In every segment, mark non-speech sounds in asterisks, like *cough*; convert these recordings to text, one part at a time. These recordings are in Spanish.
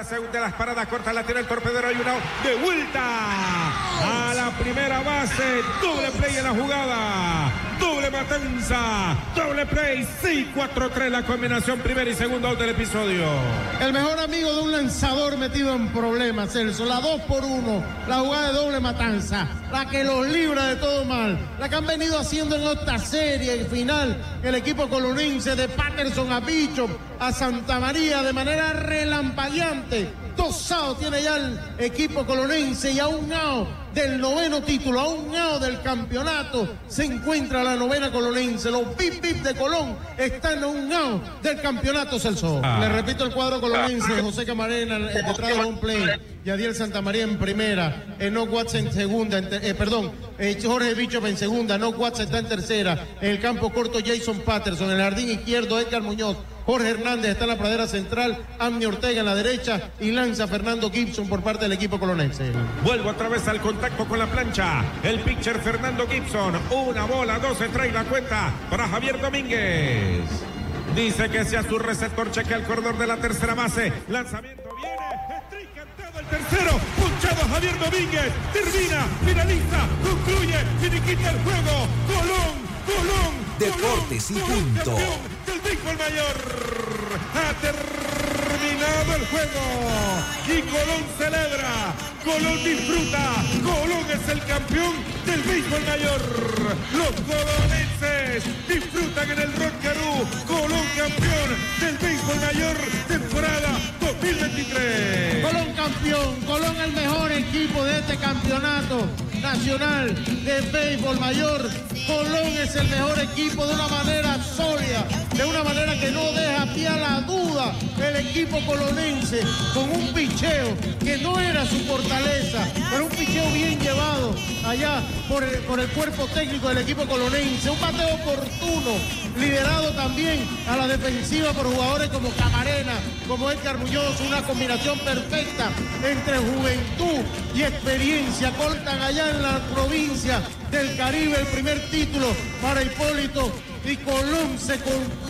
la segunda las paradas cortas la tiene el torpedero. Hay de vuelta a la primera base. Doble play en la jugada. Matanza. Doble play. 6-4-3 la combinación primera y segunda out del episodio. El mejor amigo de un lanzador metido en problemas, Celso. La 2 por 1. La jugada de doble matanza. La que los libra de todo mal. La que han venido haciendo en esta serie y final. El equipo colonense de Patterson a Bishop a Santa María de manera relampagueante. Dos tiene ya el equipo colonense y a un del noveno título, a un out del campeonato, se encuentra la novena colonense. Los pip pip de Colón están a un out del campeonato, Celso. Ah. Le repito el cuadro colonense, José Camarena detrás de un play, Yadiel Santamaría en primera, Enoch Watts en segunda, en eh, perdón, eh, Jorge Bichop en segunda, Enoch Watts está en tercera, en el campo corto Jason Patterson, en el jardín izquierdo Edgar Muñoz, Jorge Hernández está en la pradera central, Amni Ortega en la derecha y lanza Fernando Gibson por parte del equipo colonense. Vuelvo otra vez al contacto con la plancha. El pitcher Fernando Gibson. Una bola, dos se trae la cuenta para Javier Domínguez. Dice que sea su receptor, chequea el corredor de la tercera base. Lanzamiento viene, strike cantado el tercero. Punchado Javier Domínguez. Termina, finaliza, concluye, finiquita el juego. Colón, Colón. Deportes y punto. campeón del béisbol mayor. Ha terminado el juego. Y Colón celebra. Colón disfruta. Colón es el campeón del béisbol mayor. Los colonenses disfrutan en el Rockarú. Colón campeón del béisbol mayor temporada 2023. Colón campeón, Colón el mejor equipo de este campeonato nacional de béisbol mayor. Colón es el mejor equipo de una manera sólida, de una manera que no deja pie a la duda el equipo colonense con un picheo que no era su fortaleza, pero un picheo bien llevado allá por el, por el cuerpo técnico del equipo colonense. Un bateo oportuno, liderado también a la defensiva por jugadores como Camarena, como Edgar Muñoz, una combinación perfecta entre juventud y experiencia. Cortan allá en la provincia del Caribe el primer título para Hipólito y Colón se,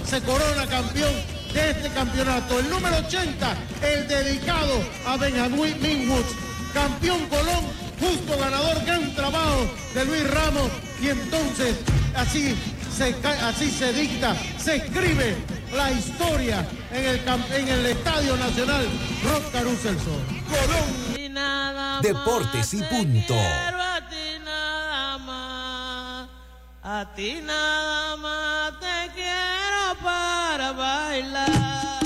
se corona campeón de este campeonato. El número 80, el dedicado a Benjamín Minwoods, campeón Colón, justo ganador, gran trabajo de Luis Ramos y entonces así se, así se dicta, se escribe la historia en el, en el Estadio Nacional Rock Caruso Colón. Y nada más Deportes y punto. a ti nada más. A ti nada más te quiero para bailar.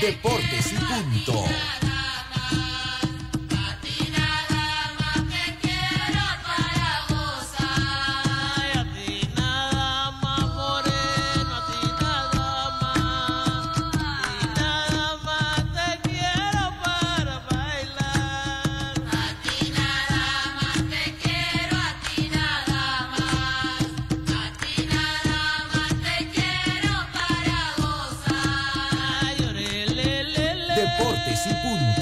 Deportes y punto. Punto.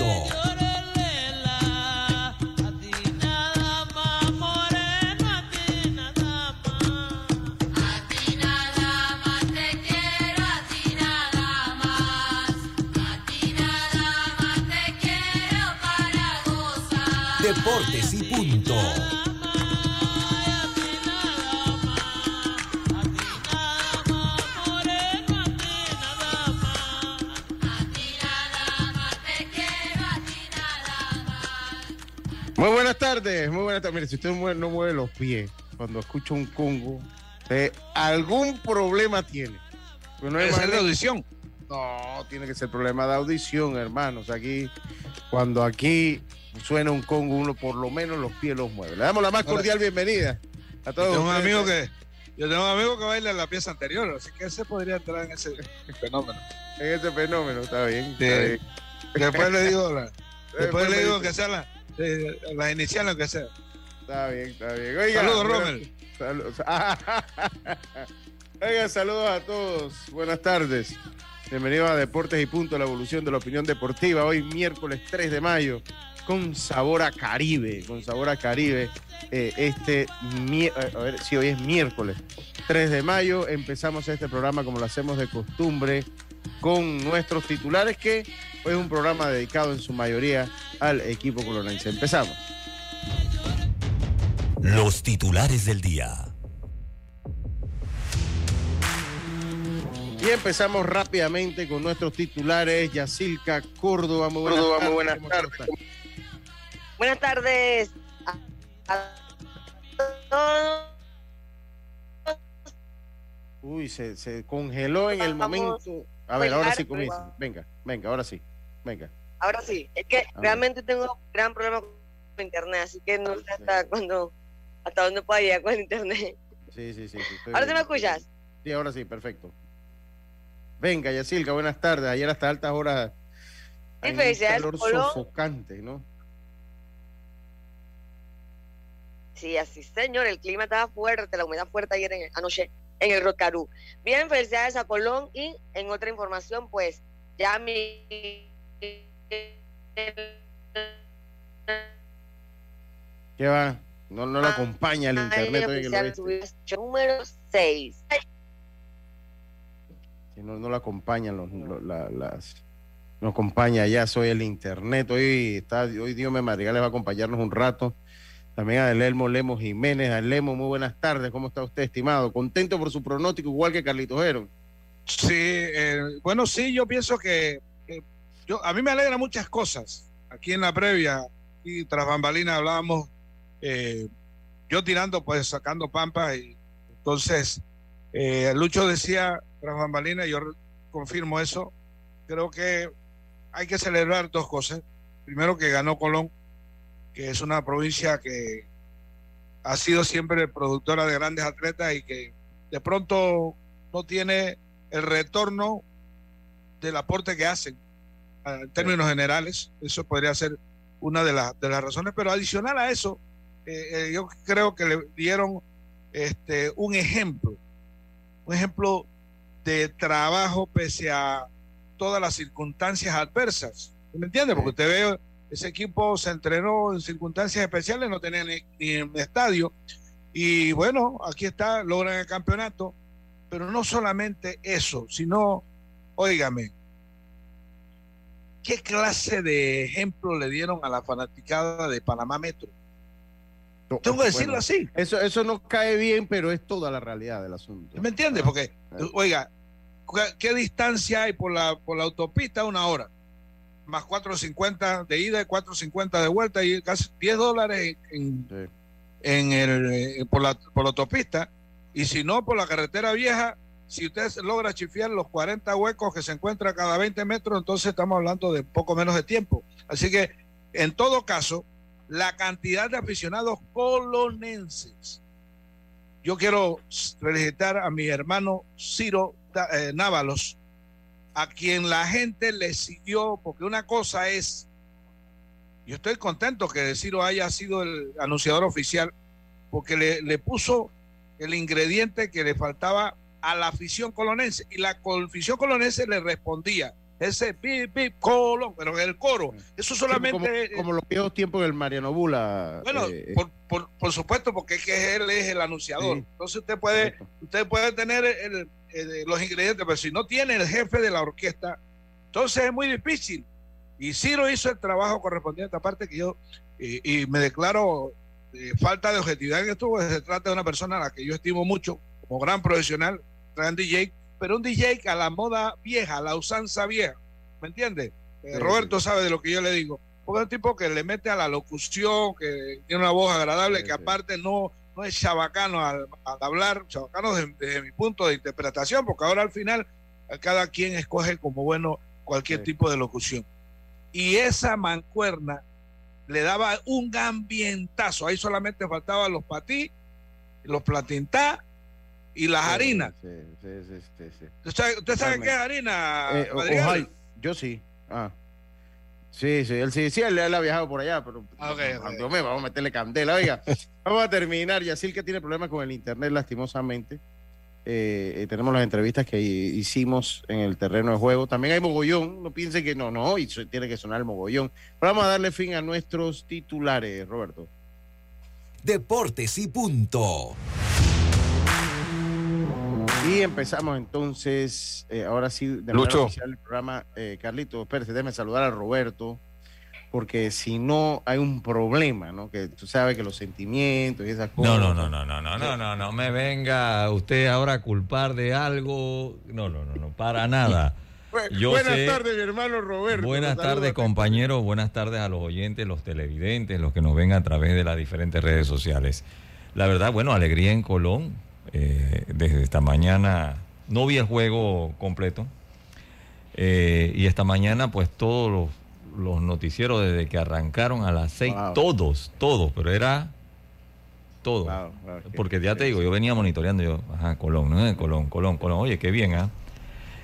Tardes, muy buenas tardes. Mire, si usted no mueve, los pies cuando escucha un congo, algún problema tiene. Pues no es manera- audición. No, tiene que ser problema de audición, hermanos. Aquí, cuando aquí suena un congo, uno por lo menos los pies los mueve. Le damos la más cordial bienvenida a todos. tengo un ustedes. amigo que yo tengo un amigo que baila la pieza anterior, así que ese podría entrar en ese *laughs* fenómeno. En este fenómeno, está bien. Sí. está bien. Después le digo la, *laughs* después le digo que sea la, la inicial aunque sea. Está bien, está bien. Oiga, Saludos, Rommel. Saludos. *laughs* Oiga, saludos a todos. Buenas tardes. Bienvenidos a Deportes y Punto, la evolución de la opinión deportiva. Hoy miércoles 3 de mayo, con sabor a Caribe, con sabor a Caribe. Eh, este, eh, a ver, si hoy es miércoles 3 de mayo, empezamos este programa como lo hacemos de costumbre, con nuestros titulares, que hoy es un programa dedicado en su mayoría al equipo colonense. Empezamos. Los titulares del día. Y empezamos rápidamente con nuestros titulares. Yacilca Córdoba, muy buenas Córdoba, tardes. muy buenas ¿Cómo tardes. Buenas tardes a, a todos. Uy, se, se congeló en el momento. A ver, ahora sí comienza. Venga, venga, ahora sí. Venga. Ahora sí, es que Ah. realmente tengo gran problema con internet, así que no sé hasta cuándo, hasta dónde puedo llegar con internet. Sí, sí, sí. sí, ¿Ahora sí me escuchas? Sí, ahora sí, perfecto. Venga, Yacilca, buenas tardes. Ayer hasta altas horas. un felicidades, calor sofocante, ¿no? Sí, así señor, el clima estaba fuerte, la humedad fuerte ayer en, anoche en el Rocarú. Bien, felicidades a Colón y en otra información, pues ya mi ¿Qué va? No, no la Ah, acompaña el internet número 6. Que no, no la acompañan los, los- la- las. No acompaña ya, soy el internet. Hoy está, hoy Dios me Madrigal les va a acompañarnos un rato. También a Delmo Lemos Jiménez. A Lemo, muy buenas tardes. ¿Cómo está usted, estimado? Contento por su pronóstico, igual que Carlitos Heron. Sí, eh, bueno, sí, yo pienso que, yo, a mí me alegra muchas cosas. Aquí en la previa, y tras bambalina hablábamos, eh, yo tirando, pues sacando pampa, y entonces eh, Lucho decía tras bambalina, yo confirmo eso, creo que hay que celebrar dos cosas. Primero que ganó Colón, que es una provincia que ha sido siempre productora de grandes atletas y que de pronto no tiene el retorno del aporte que hacen ah, en términos generales. Eso podría ser una de, las de las razones, pero adicional a eso, eh, eh, yo creo que le dieron este, un ejemplo, un ejemplo de trabajo pese a todas las circunstancias adversas. ¿Me entiende? Porque usted ve, ese equipo se entrenó en circunstancias especiales, no tenía ni, ni un estadio. Y bueno, aquí está, logran el campeonato. Pero no solamente eso, sino, óigame, ¿qué clase de ejemplo le dieron a la fanaticada de Panamá Metro? No, Tengo que decirlo bueno, así. Eso, eso no cae bien, pero es toda la realidad del asunto. ¿Me entiendes? Porque, oiga, ¿qué- ¿qué distancia hay por la, por la autopista? Una hora. Más 4.50 de ida y 4.50 de vuelta y casi 10 dólares en, Sí. en el, eh, por, la, por la autopista. Y si no, por la carretera vieja, si usted logra chifiar los 40 huecos que se encuentran cada 20 metros, entonces estamos hablando de poco menos de tiempo. Así que, en todo caso, la cantidad de aficionados colonenses. Yo quiero felicitar a mi hermano Ciro eh, Návalos, a quien la gente le siguió, porque una cosa es, yo estoy contento que Ciro haya sido el anunciador oficial, porque le, le puso el ingrediente que le faltaba a la afición colonense, y la afición colonense le respondía, ese pip, pip, colón, pero el coro, eso solamente... Como, como los viejos tiempos del Mariano Bula. Bueno, eh, por, por, por supuesto, porque es que él es el anunciador. Sí. Entonces usted puede, correcto. usted puede tener el- el- los ingredientes, pero si no tiene el jefe de la orquesta, entonces es muy difícil. Y Ciro hizo el trabajo correspondiente, aparte que yo, y, y me declaro eh, falta de objetividad en esto, porque se trata de una persona a la que yo estimo mucho, como gran profesional, gran DJ, pero un DJ a la moda vieja, a la usanza vieja, ¿me entiende? Eh, Sí, Roberto sabe de lo que yo le digo. Porque es un tipo que le mete a la locución, que tiene una voz agradable, Sí, que aparte no, no es chabacano al, al hablar, chabacano desde, desde mi punto de interpretación, porque ahora al final a cada quien escoge como bueno cualquier Sí. tipo de locución. Y esa mancuerna le daba un ambientazo. Ahí solamente faltaban los patí, los platintá y las Sí, harinas. sí, sí, sí, sí, sí. ¿Usted sabe, usted sabe qué es harina? Eh, Madrigal? yo sí. Ah. Sí, sí, él sí, sí, él, él ha viajado por allá, pero Ah, ok, ok. Dios mío, vamos a meterle candela. Oiga, *laughs* vamos a terminar. Yacil que tiene problemas con el internet, lastimosamente. Eh, eh, tenemos las entrevistas que hi- hicimos en el terreno de juego. También hay mogollón. No piensen que no, no, y tiene que sonar el mogollón. Pero vamos a darle fin a nuestros titulares, Roberto. Deportes y punto. Y empezamos entonces, eh, ahora sí, de manera Lucho. oficial el programa. Eh, Carlito, espérate, déjame saludar a Roberto, porque si no hay un problema, ¿no? Que tú sabes que los sentimientos y esas cosas. No, no, no, no, no, no, no, no, no me venga usted ahora a culpar de algo. No, no, no, no, para nada. *laughs* Yo Buenas sé- tardes, mi hermano Roberto. Buenas tardes, compañeros. Buenas tardes a los oyentes, los televidentes, los que nos ven a través de las diferentes redes sociales. La verdad, bueno, alegría en Colón. Eh, desde esta mañana no vi el juego completo. eh, y esta mañana, pues todos los, los noticieros desde que arrancaron a las seis, Wow. todos, todos, pero era todo. Wow, wow, qué- Porque ya te digo, yo venía monitoreando, yo, ajá, Colón, ¿no? Colón, Colón, Colón. Oye, qué bien, ¿ah?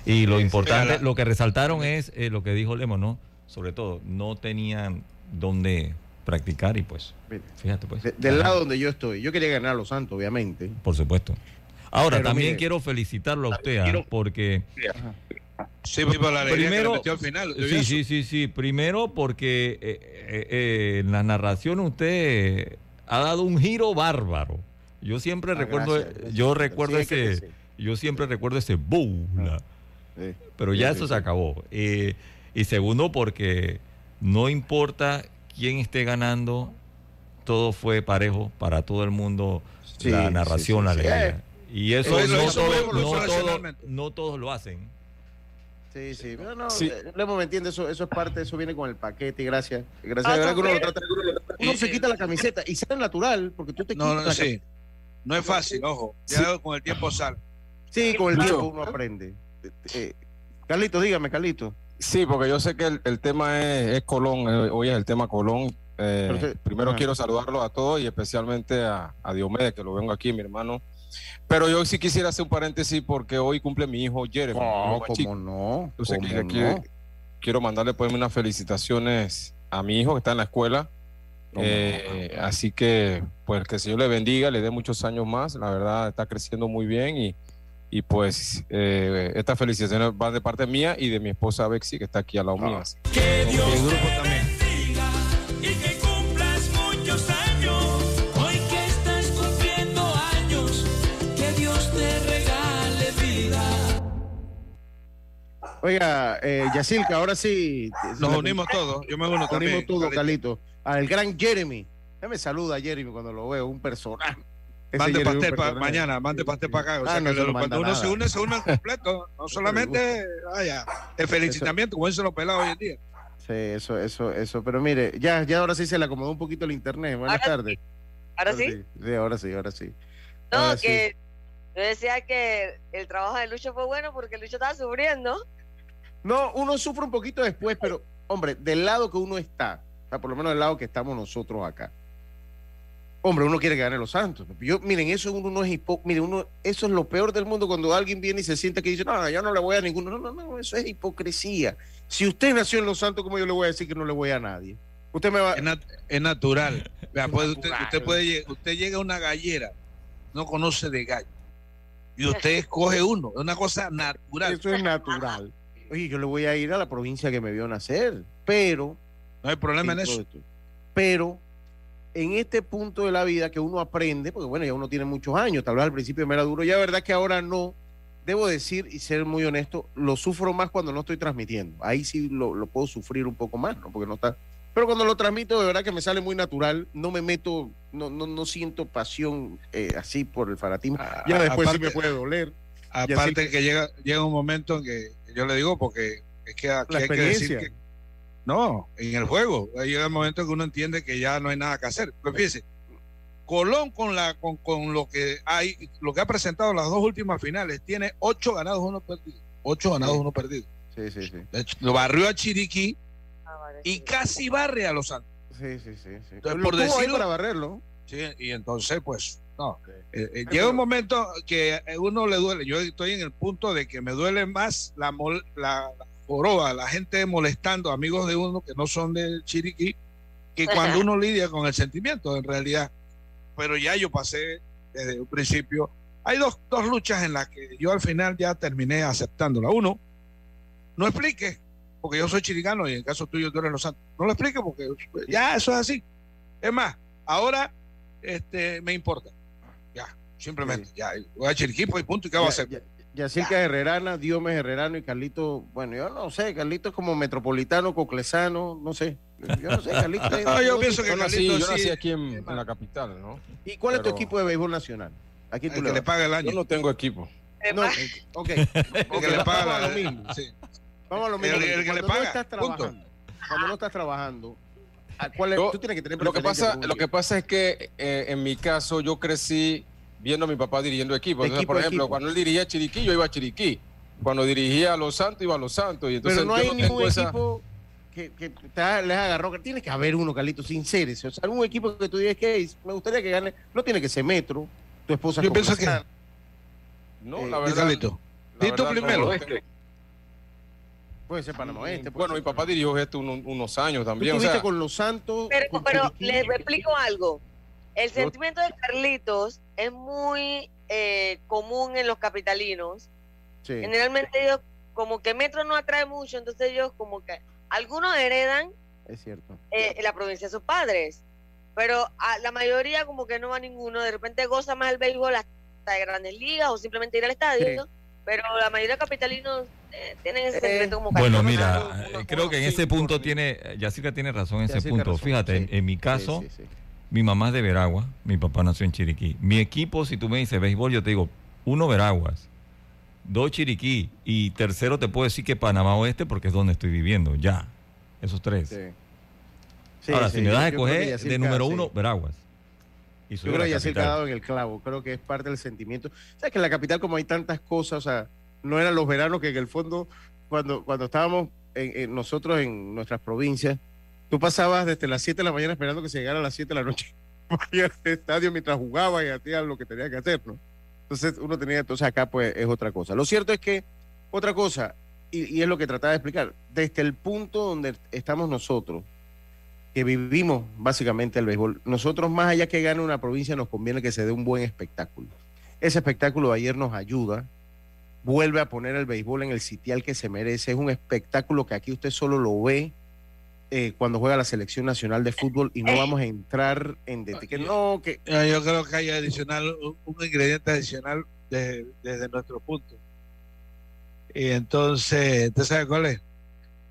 Y lo importante, lo que resaltaron es eh, lo que dijo Lemo, ¿no? Sobre todo, no tenían dónde practicar y pues, fíjate pues. de- del ajá, lado donde yo estoy, yo quería ganar a los Santos, obviamente. Por supuesto. Ahora, Pero también mire, quiero felicitarlo a usted, ¿ah? quiero- porque... Sí, por la que Primero- metió al final. ¿Yo vi Sí, sí, sí, sí. Primero porque eh, eh, eh, en la narración usted ha dado un giro bárbaro. Yo siempre Ah, recuerdo, gracias, gracias. yo recuerdo Sí, es que ese, sí. yo siempre recuerdo ese boom. Sí. Pero ya Sí, eso sí, se acabó. Eh, y segundo, porque no importa quién esté ganando, todo fue parejo para todo el mundo, Sí, la narración, sí, la sí. alegría. Eh, Y eso, eso no, todo- muy no, todo- no todos lo hacen. Sí, sí, pero no, Sí. eh, me entiende, eso, eso es parte, eso viene con el paquete gracias. Gracias, Ah, verdad que uno lo también. trata. Uno se quita la camiseta y sale natural, porque tú te No, quitas no, la sí. No es fácil, ojo. Ya con el tiempo sale. Sí, con el tiempo uno aprende. Eh, eh, Carlito, dígame, Carlito. Sí, porque yo sé que el, el tema es, es Colón, eh, hoy es el tema Colón. Eh, primero quiero saludarlos a todos y especialmente a, a Diomedes, que lo vengo aquí, mi hermano. Pero yo sí quisiera hacer un paréntesis porque hoy cumple mi hijo Jeremy. mi No, chico. cómo no. Entonces, cómo que- no. que- quiero mandarle pues unas felicitaciones a mi hijo que está en la escuela. Eh, así que, pues que el Señor le bendiga, le dé muchos años más. La verdad, está creciendo muy bien y, y pues eh, estas felicitaciones van de parte mía y de mi esposa Bexi, que está aquí al lado Ah. mío. Y el grupo también. y que cumplas muchos años. Hoy que estás cumpliendo años, que Dios te regale vida. Oiga, eh, Yacilca, ahora sí. Nos unimos todos. Yo me uno Nos también. unimos todos. Carlito. Al gran Jeremy. Ya me saluda Jeremy cuando lo veo, un personaje. Mande pastel para mañana, mande pastel para acá. O Ah, sea, no, que eso cuando uno nada. se une, se une al *laughs* completo. No solamente, vaya, el felicitamiento, como dicen los pelados hoy en día. Sí, eso, eso, eso. Pero mire, ya, ya ahora sí se le acomodó un poquito el internet. Buenas Ahora tardes. Ahora sí. Sí, ahora sí, ahora sí. No, Ahora sí. que yo decía que el trabajo de Lucho fue bueno porque Lucho estaba sufriendo. No, uno sufre un poquito después, pero, hombre, del lado que uno está, o sea, por lo menos del lado que estamos nosotros acá. Hombre, uno quiere que gane los Santos. Yo, miren, eso uno no es hipo, miren, uno, eso es lo peor del mundo cuando alguien viene y se siente que dice, no, yo no le voy a ninguno. No, no, no, eso es hipocresía. Si usted nació en los Santos, ¿cómo yo le voy a decir que no le voy a nadie? Usted me va. Es, nat- es natural. Vea, pues usted, natural. usted puede usted llega a una gallera, no conoce de gallo. Y usted escoge uno. Es una cosa natural. Eso es natural. Oye, yo le voy a ir a la provincia que me vio nacer, pero No hay problema en eso. Pero en este punto de la vida que uno aprende, porque bueno, ya uno tiene muchos años, tal vez al principio me era duro, ya verdad que ahora no, debo decir y ser muy honesto, lo sufro más cuando no estoy transmitiendo. Ahí sí lo, lo puedo sufrir un poco más, ¿no? Porque no está. Pero cuando lo transmito, de verdad que me sale muy natural, no me meto, no, no, no siento pasión eh, así por el fanatismo. A- Ya después sí me puede doler. Aparte así- que llega, llega un momento en que yo le digo porque es que aquí La hay que decir que no, en el juego ahí llega el momento que uno entiende que ya no hay nada que hacer. Pues fíjese, Colón con la con, con lo que hay, lo que ha presentado en las dos últimas finales, tiene ocho ganados, uno perdido. Ocho ganados, Sí. uno perdido. Sí, sí, sí. De hecho, Lo barrió a Chiriquí Ah, vale, y sí. casi barre a los Santos. Sí, sí, sí. sí. Entonces, Lo por decirlo- para barrerlo. Sí, y entonces, pues, no. Eh, eh, llega un momento que a uno le duele. Yo estoy en el punto de que me duele más la, mol- la, la joroba, la gente molestando amigos de uno que no son de Chiriquí, que cuando uno lidia con el sentimiento, en realidad. Pero ya yo pasé desde un principio. Hay dos, dos luchas en las que yo al final ya terminé aceptándola. Uno, no explique, porque yo soy chiricano y en el caso tuyo tú eres los santos. No lo explique porque ya eso es así. Es más, ahora este, me importa. Ya, simplemente, ya, voy a Chiriquí pues, y punto, ¿y qué va a hacer? ya- Yacirca Herrerana, Diomes Herrerano y Carlito, bueno, yo no sé, Carlito es como metropolitano, coclesano, no sé. Yo no sé, Carlito. *laughs* es- No, yo no sé. pienso que Yo nací, yo nací sí, aquí en, en la capital, ¿no? ¿Y cuál es tu equipo de béisbol nacional? ¿A quién tú el le que le paga el año. Yo no tengo equipo. No, ok. el que Ok, le paga vamos a lo mismo. sí. Vamos a lo mismo. El- el que le Cuando paga, No estás punto. trabajando, cuando no estás trabajando, ¿a cuál es? Yo- tú tienes que tener Lo que pasa, lo que pasa es que eh, en mi caso yo crecí viendo a mi papá dirigiendo equipos. Entonces, equipo por a ejemplo, equipo. cuando él dirigía Chiriquí, yo iba a Chiriquí. Cuando dirigía a Los Santos, iba a Los Santos. Y entonces Pero no hay ningún esa- equipo que, que te ha- les agarró. Tiene que haber uno, Carlito, sincérese. O sea, algún equipo que tú digas que me gustaría que gane. No tiene que ser Metro. Tu esposa Yo pienso que-. No, Eh, la verdad. Carlito. la tú primero. no. Puede ser Panamá Oeste. Bueno, mi papá dirigió esto unos, unos años Tú también. o sea, con Los Santos. Pero, pero les explico algo. El Yo- sentimiento de Carlitos es muy eh, común en los capitalinos. Sí. Generalmente ellos, como que Metro no atrae mucho, entonces ellos como que algunos heredan Es cierto. eh, en la provincia de sus padres, pero a la mayoría como que no va ninguno, de repente goza más el béisbol hasta de grandes ligas o simplemente ir al estadio, pero la mayoría de capitalinos eh, tienen ese Eh, sentimiento como Bueno, mira, eh, creo que en ese punto tiene, Yacirca tiene razón en ese punto. razón, Fíjate, sí. en, en mi caso, Sí, sí, sí. Mi mamá es de Veragua, mi papá nació en Chiriquí. Mi equipo, si tú me dices béisbol, yo te digo, uno Veraguas, dos Chiriquí y tercero te puedo decir que Panamá Oeste porque es donde estoy viviendo, ya, esos tres. Sí. Sí, Ahora, sí, si me das a escoger, de número uno, Veraguas. Y Yo creo que Yacirca ha dado en el clavo. Creo que es parte del sentimiento. Sabes que en la capital, como hay tantas cosas, o sea, no eran los veranos que en el fondo, cuando, cuando estábamos en, en nosotros en nuestras provincias, tú pasabas desde las 7 de la mañana esperando que se llegara a las 7 de la noche *laughs* al estadio mientras jugaba y hacía lo que tenía que hacer, ¿no? Entonces uno tenía, entonces acá pues es otra cosa. Lo cierto es que, otra cosa, y, y es lo que trataba de explicar, desde el punto donde estamos nosotros, que vivimos básicamente el béisbol, nosotros más allá que gane una provincia nos conviene que se dé un buen espectáculo. Ese espectáculo de ayer nos ayuda, vuelve a poner el béisbol en el sitial que se merece, es un espectáculo que aquí usted solo lo ve eh, cuando juega la selección nacional de fútbol y no vamos a entrar en detalle. Que no, que Eh, Yo creo que hay adicional, un, un ingrediente adicional de- desde nuestro punto. Y entonces, ¿usted sabe cuál es?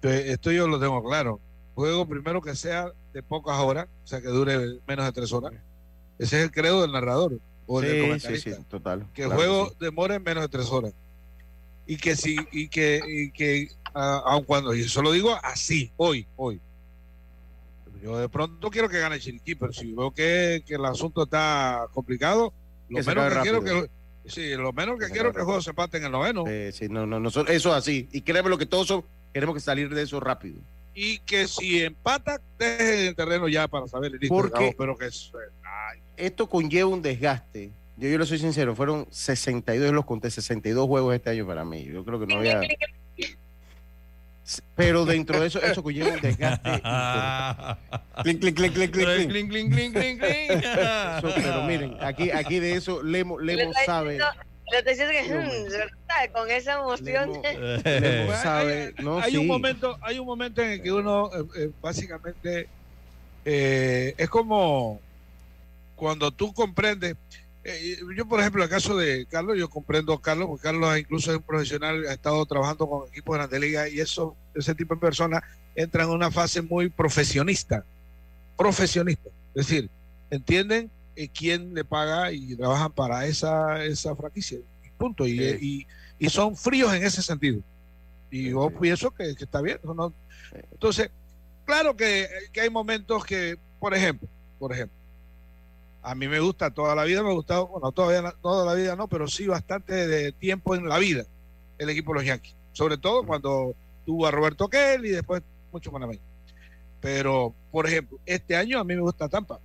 Esto yo lo tengo claro. Juego primero que sea de pocas horas, o sea, que dure menos de tres horas. Ese es el credo del narrador o del sí, sí, comentarista. sí, total. que el claro juego sí. demore menos de tres horas. Y que sí, y que, y que ah, aun cuando, y eso lo digo así, hoy, hoy. Yo de pronto quiero que gane Chiriquí, pero si veo que, que el asunto está complicado, lo Que menos que acabe quiero rápido. que sí, lo menos que se quiero que el juego se empate en el noveno Eh, sí, no, no, nosotros, eso así. Y créeme lo que todos son- queremos que salir de eso rápido. y que si empata deje el terreno ya para saber listo, Porque- pero que es- ay, Esto conlleva un desgaste. Yo, yo le soy sincero, fueron 62, yo los conté, 62 juegos este año para mí. Yo creo que no había. Pero dentro de eso, eso conlleva un desgaste. Clink, clink, clink, clink, clink, clink. Clink, clink, clink, clink. Eso, pero miren, aquí, aquí de eso Lemo, Lemo sabe. Que, hmm, con esa emoción. Lemo, Lemo Hay- sabe. No, hay sí. un momento hay un momento en el que uno eh, eh, básicamente eh, es como cuando tú comprendes eh, yo por ejemplo el caso de Carlos yo comprendo a Carlos porque Carlos incluso es un profesional ha estado trabajando con equipos de Grandes Ligas y eso ese tipo de personas entran en una fase muy profesionista profesionista es decir entienden eh, quién le paga y trabajan para esa esa franquicia y punto y, Sí. y, y son fríos en ese sentido y Sí, yo sí. pienso que, que está bien. no-. Entonces, claro que, que hay momentos que, por ejemplo, por ejemplo, a mí me gusta, toda la vida me ha gustado, bueno, todavía no- toda la vida no, pero sí bastante de tiempo en la vida el equipo de los Yankees. Sobre todo cuando tuvo a Roberto Kell y después mucho panameños. Pero, por ejemplo, este año a mí me gusta Tampa.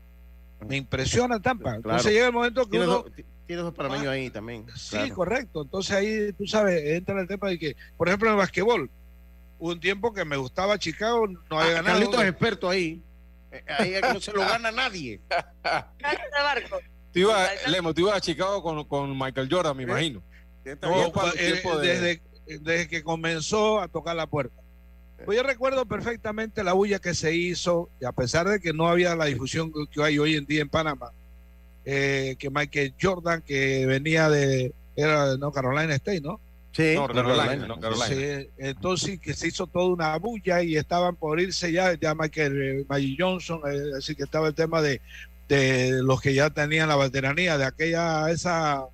Me impresiona *laughs* Tampa. Claro. Entonces llega el momento que Tienes uno... dos, tienes dos panameños ahí también. Sí, claro. correcto. Entonces ahí, tú sabes, entra el tema de que, por ejemplo, en el basquetbol, hubo un tiempo que me gustaba Chicago, no había Ah, ganado. Carlitos es experto ahí. Eh, Ahí no se lo gana nadie. Cállate, barco. Tú ibas, Lemo, tú ibas a Chicago con, con Michael Jordan, me imagino. No, eh, tiempo de- desde, desde que comenzó a tocar la puerta. Pues yo recuerdo perfectamente la bulla que se hizo, y a pesar de que no había la difusión que hay hoy en día en Panamá, eh, que Michael Jordan, que venía de, era no Carolina State, ¿no? Sí, North North Carolina, Carolina. North Carolina. Sí, entonces que se hizo toda una bulla y estaban por irse ya, ya Michael eh, Magic Johnson, eh, así que estaba el tema de, de los que ya tenían la veteranía de aquella, esa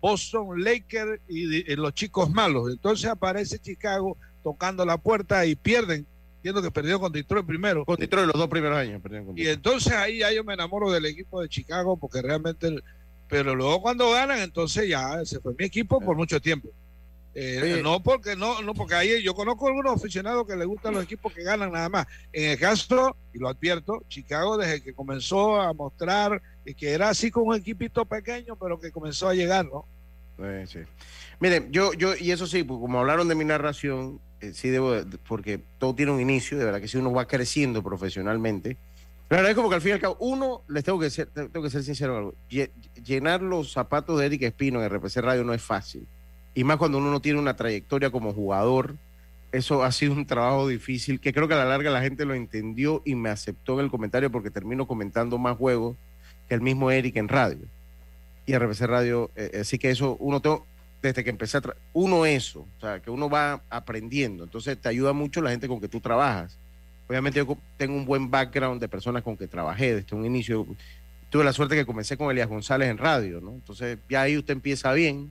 Boston Lakers y, los chicos malos. Entonces aparece Chicago tocando la puerta y pierden, viendo que perdió con Detroit primero. Con Detroit los dos primeros años. perdieron con Y entonces ahí ya yo me enamoro del equipo de Chicago porque realmente, el- pero luego cuando ganan, entonces ya se fue mi equipo por mucho tiempo. Eh, no porque no, no porque ahí yo conozco algunos aficionados que les gustan los equipos que ganan nada más. En el caso, y lo advierto, Chicago desde que comenzó a mostrar que era así con un equipito pequeño, pero que comenzó a llegar, ¿no? Eh, sí. Miren, yo, yo, y eso sí, pues, como hablaron de mi narración, eh, sí debo, de- porque todo tiene un inicio, de verdad que si uno va creciendo profesionalmente. La verdad es como que al fin y al cabo, uno, les tengo que ser, tengo que ser sincero en algo, lle- llenar los zapatos de Eric Espino en RPC Radio no es fácil. Y más cuando uno no tiene una trayectoria como jugador, eso ha sido un trabajo difícil, que creo que a la larga la gente lo entendió y me aceptó en el comentario porque termino comentando más juegos que el mismo Eric en radio y RPC Radio. eh, así que eso, uno desde que empecé a uno eso, o sea, que uno va aprendiendo. Entonces te ayuda mucho la gente con que tú trabajas. Obviamente yo tengo un buen background de personas con que trabajé desde un inicio. Tuve la suerte que comencé con Elías González en radio, ¿no? Entonces ya ahí usted empieza bien.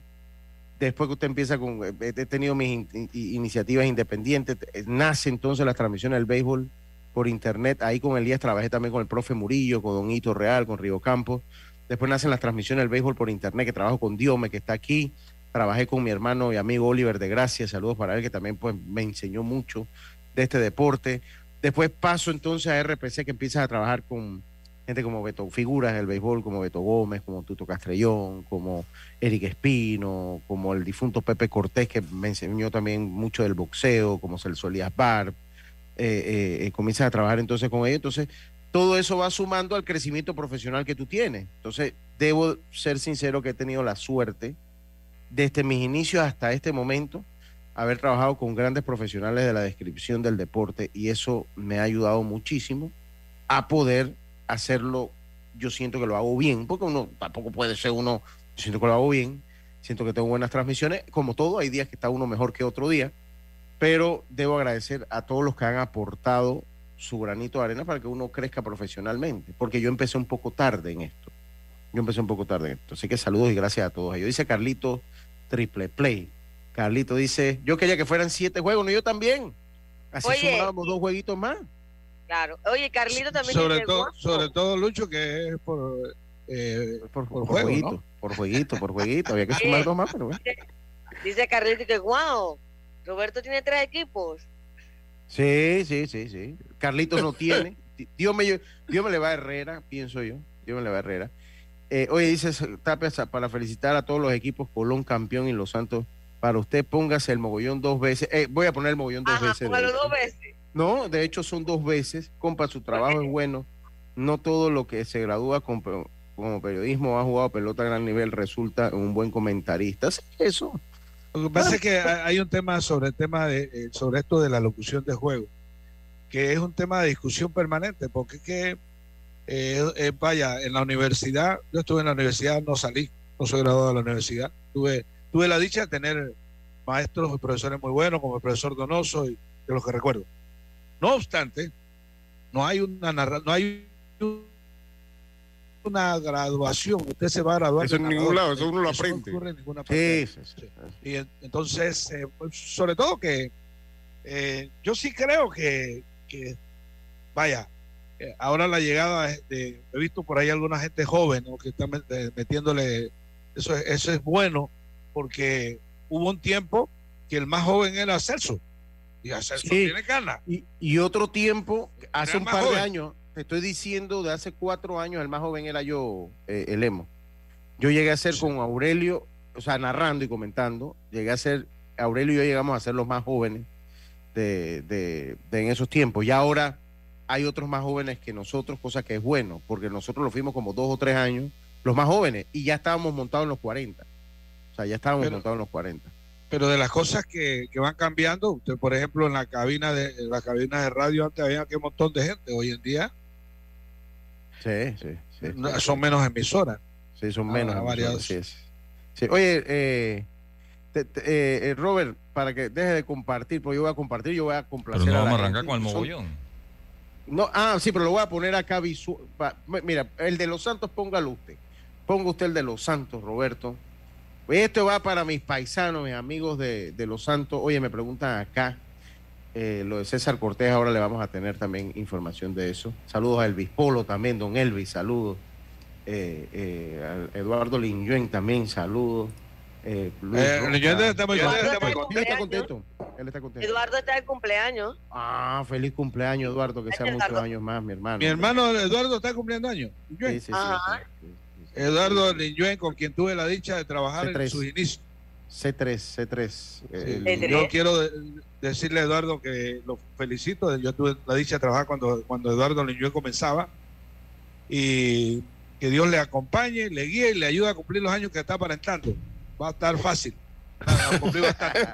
Después que usted empieza con, eh, he tenido mis iniciativas independientes, eh, nace entonces las transmisiones del béisbol por internet. Ahí con Elías trabajé también con el profe Murillo, con Don Hito Real, con Río Campos. Después nacen las transmisiones del béisbol por internet, que trabajo con Diome, que está aquí. Trabajé con mi hermano y amigo Oliver de Gracia, saludos para él, que también pues, me enseñó mucho de este deporte. Después paso entonces a RPC, que empiezas a trabajar con gente como Beto, figuras del béisbol, como Beto Gómez, como Tuto Castrellón, como Eric Espino, como el difunto Pepe Cortés, que me enseñó también mucho del boxeo, como Celso Elías Barb. Eh, eh, eh, comienzas a trabajar entonces con ellos. Entonces, todo eso va sumando al crecimiento profesional que tú tienes. Entonces, debo ser sincero que he tenido la suerte, desde mis inicios hasta este momento, haber trabajado con grandes profesionales de la descripción del deporte y eso me ha ayudado muchísimo a poder hacerlo. Yo siento que lo hago bien, porque uno tampoco puede ser uno, yo siento que lo hago bien, siento que tengo buenas transmisiones, como todo, hay días que está uno mejor que otro día, pero debo agradecer a todos los que han aportado su granito de arena para que uno crezca profesionalmente, porque yo empecé un poco tarde en esto. Yo empecé un poco tarde en esto. Así que saludos y gracias a todos ellos. Dice Carlito Triple Play. Carlito dice, yo quería que fueran siete juegos, no yo también. Así Oye, sumábamos dos jueguitos más. Claro. Oye, Carlito también Sobre todo, sobre todo Lucho, que es por, eh, Por, Por por juego, jueguito, ¿no? por jueguito, por jueguito. Había que sumar dos más, pero bueno. Dice Carlito que guau, Roberto tiene tres equipos. Sí, sí, sí, sí. Carlitos no tiene. *laughs* Dios me, Dios me le va a Herrera, pienso yo. Dios me le va a Herrera. Eh, oye, dice Tapia, para felicitar a todos los equipos, Colón campeón y Los Santos. Para usted, póngase el mogollón dos veces. Eh, voy a poner el mogollón dos Ajá, veces. póngalo dos veces. No, de hecho son dos veces. Compa, su trabajo es bueno. No todo lo que se gradúa con- como periodismo ha jugado pelota a gran nivel resulta un buen comentarista. Eso. Lo que pasa es que ha- hay un tema sobre el tema de eh, sobre esto de la locución de juego, que es un tema de discusión permanente, porque es que eh, eh, vaya, en la universidad, yo estuve en la universidad, no salí, no soy graduado de la universidad, tuve, tuve la dicha de tener maestros y profesores muy buenos, como el profesor Donoso, y de los que recuerdo. No obstante, no hay una narra- no hay un- una graduación, usted se va a graduar. Eso en ningún lado, eso uno lo no aprende. ocurre en ninguna parte. Sí, sí, sí. Y en- entonces, eh, pues, sobre todo que eh, yo sí creo que, que, vaya, eh, ahora la llegada de, he visto por ahí alguna gente joven ¿no? que está met- metiéndole, eso, es- eso es bueno, porque hubo un tiempo que el más joven era Celso, y a Celso Sí. tiene ganas. Y, y otro tiempo, hace un par de años, te estoy diciendo, de hace cuatro años, el más joven era yo, eh, el emo. Yo llegué a ser Sí. con Aurelio, o sea, narrando y comentando, llegué a ser, Aurelio y yo llegamos a ser los más jóvenes de, de- de en esos tiempos. Y ahora hay otros más jóvenes que nosotros, cosa que es bueno, porque nosotros lo fuimos como dos o tres años, los más jóvenes, y ya estábamos montados en los 40. O sea, ya estábamos Pero- montados en los 40. Pero de las cosas que, que van cambiando, usted, por ejemplo, en la cabina de en la cabina de radio antes había que un montón de gente, hoy en día Sí, sí, sí. no- sí. son menos emisoras. Sí, son Ah, menos. variados. Así es. Sí. Oye, eh, te- te- eh, eh, Robert, para que deje de compartir, porque yo voy a compartir, yo voy a complacer Pero no vamos a arrancar gente. con el Son- mogollón. No, ah, sí, pero lo voy a poner acá visual. Mira, el de los Santos, póngalo usted. Ponga usted el de los Santos, Roberto. Esto va para mis paisanos, mis amigos de, de los Santos. Oye, me preguntan acá. eh, lo de César Cortés, ahora le vamos a tener también información de eso. Saludos a Elvis Polo también, don Elvis, saludos. Eh, eh, a Eduardo Linyuen también, saludos. Eh, Luis Eh, Roca. Está muy- contento. Él está cumpleaños. contento. Él está contento. Eduardo está de cumpleaños. Ah, feliz cumpleaños, Eduardo, que sean Eduardo. muchos años más, mi hermano. Mi hermano Eduardo está cumpliendo años. Sí, sí, sí, Eduardo Linyuen, con quien tuve la dicha de trabajar en C3. sus inicios. C3, C3. eh, Sí, el- Yo quiero de- decirle a Eduardo que lo felicito. Yo tuve la dicha de trabajar cuando, cuando Eduardo Linyuen comenzaba. Y que Dios le acompañe, le guíe y le ayude a cumplir los años que está aparentando. Va a estar fácil. Va a cumplir bastante.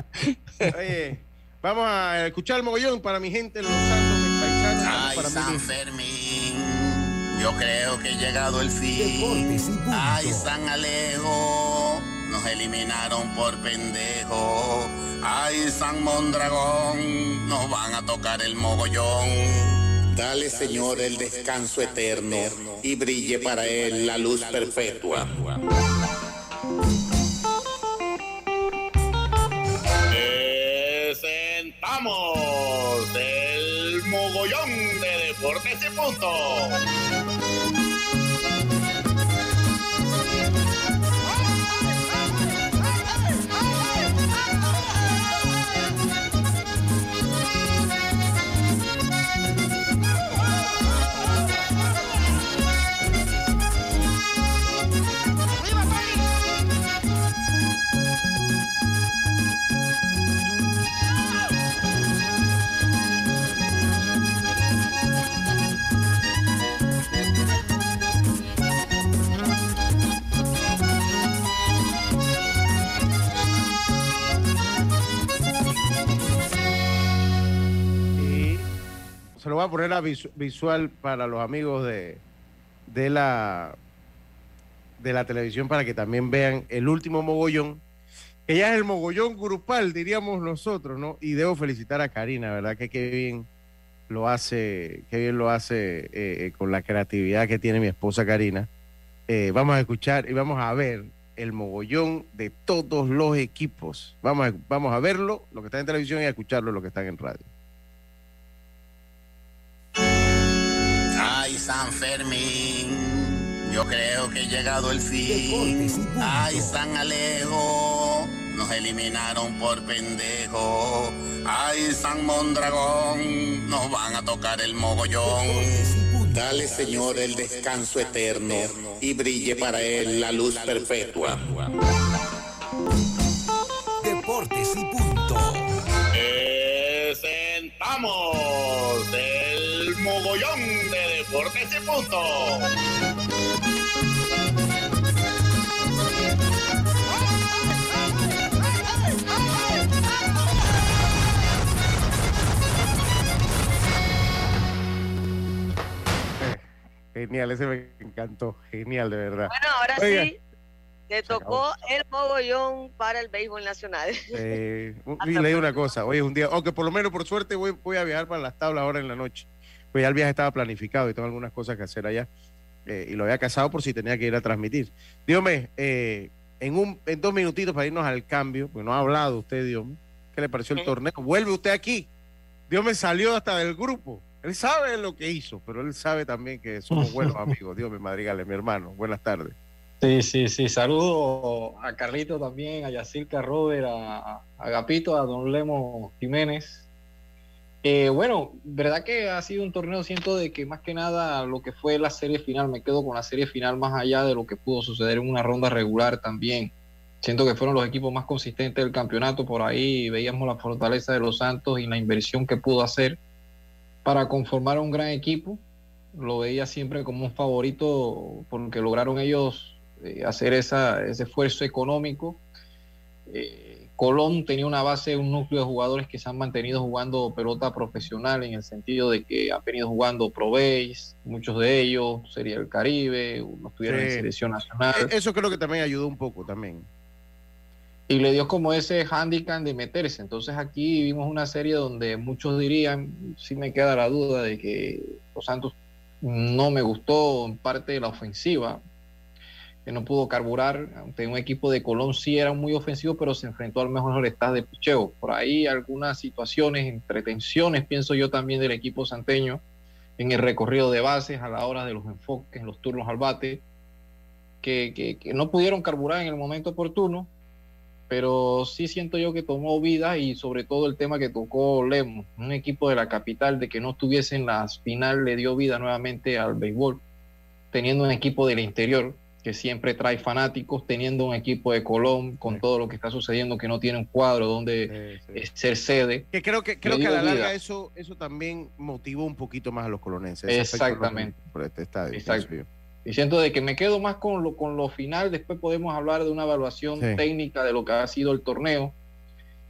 *laughs* Oye, vamos a escuchar el mogollón para mi gente, los santos, mis paisanos, Ay, para San. Fermín, yo creo que ha llegado el fin. Ay, San Alejo, nos eliminaron por pendejo. Ay, San Mondragón, nos van a tocar el mogollón. Dale, Señor, el descanso eterno y brille para él la luz perpetua. Presentamos el mogollón de deportes y punto. Se lo voy a poner a visu- visual para los amigos de, de la de la televisión para que también vean el último mogollón, que ya es el mogollón grupal, diríamos nosotros, ¿no? Y debo felicitar a Karina, ¿verdad? Que qué bien lo hace, qué bien lo hace eh, eh, con la creatividad que tiene mi esposa Karina. Eh, vamos a escuchar y vamos a ver el mogollón de todos los equipos. Vamos a, vamos a verlo, lo que está en televisión, y a escucharlo, lo que están en radio. San Fermín, yo creo que ha llegado el fin. Ay, San Alejo, nos eliminaron por pendejo. Ay, San Mondragón, nos van a tocar el mogollón. Dale, Señor, el descanso eterno y brille para él la luz perpetua. Punto. Genial, ese me encantó. Genial, de verdad. Bueno, ahora Oiga. sí, te tocó el mogollón para el béisbol nacional. Eh, *laughs* un- y le digo una cosa, hoy es un día, aunque por lo menos por suerte voy, voy a viajar para las tablas ahora en la noche. Pues ya el viaje estaba planificado y tengo algunas cosas que hacer allá. eh, y lo había casado por si tenía que ir a transmitir. Dígame, eh, en, un, en dos minutitos para irnos al cambio, porque no ha hablado usted, Dios mío. ¿Qué le pareció el torneo? Vuelve usted aquí. Dios me salió hasta del grupo. Él sabe lo que hizo, pero él sabe también que somos *laughs* buenos amigos. Dios me madrigale, mi hermano. Buenas tardes. Sí, sí, sí. Saludo a Carlito también, a Yacirca Robert, a, a Gapito, a Don Lemo Jiménez. Eh, bueno, verdad que ha sido un torneo, siento de que más que nada lo que fue la serie final, me quedo con la serie final más allá de lo que pudo suceder en una ronda regular también. Siento que fueron los equipos más consistentes del campeonato, por ahí veíamos la fortaleza de los Santos y la inversión que pudo hacer para conformar un gran equipo. Lo veía siempre como un favorito porque lograron ellos eh, hacer esa, ese esfuerzo económico. Eh, Colón tenía una base, un núcleo de jugadores que se han mantenido jugando pelota profesional en el sentido de que han venido jugando Pro Base, muchos de ellos, Sería el Caribe, unos estuvieron en selección nacional. Eh, Eso creo que también ayudó un poco también. y le dio como ese handicap de meterse. Entonces aquí vimos una serie donde muchos dirían, sí me queda la duda de que Los Santos no me gustó en parte de la ofensiva, que no pudo carburar. Ante un equipo de Colón sí era muy ofensivo, pero se enfrentó al mejor estado de picheo. Por ahí algunas situaciones, entretenciones, pienso yo también del equipo santeño, en el recorrido de bases, a la hora de los enfoques, en los turnos al bate, que, que- que no pudieron carburar en el momento oportuno, pero sí siento yo que tomó vida y sobre todo el tema que tocó Lemos, un equipo de la capital de que no estuviese en la final le dio vida nuevamente al béisbol, teniendo un equipo del interior que siempre trae fanáticos, teniendo un equipo de Colón con todo lo que está sucediendo que no tiene un cuadro donde eh, ser sede. Que creo que, creo que a la larga vida. eso, eso también motivó un poquito más a los colonenses. Exactamente. por este estadio. Exacto. Y siento de que me quedo más con lo, con lo final, después podemos hablar de una evaluación Sí. técnica de lo que ha sido el torneo,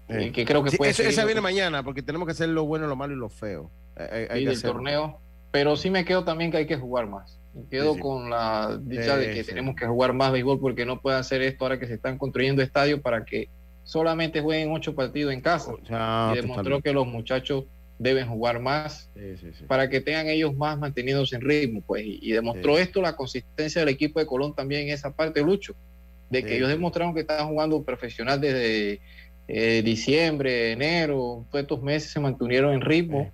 Eh, que creo que sí, puede eso- ser esa viene mañana, porque tenemos que hacer lo bueno, lo malo y lo feo. Hay, hay sí, que del torneo, pero sí me quedo también que hay que jugar más. Quedo Sí, con la dicha de que sí. tenemos que jugar más béisbol porque no puede hacer esto ahora que se están construyendo estadios para que solamente jueguen ocho partidos en casa. Ah, y demostró totalmente. que los muchachos deben jugar más para que tengan ellos más mantenidos en ritmo, pues, y, y demostró esto la consistencia del equipo de Colón también en esa parte, Lucho, de que ellos demostraron que estaban jugando profesional desde eh, diciembre, enero, todos estos meses se mantuvieron en ritmo,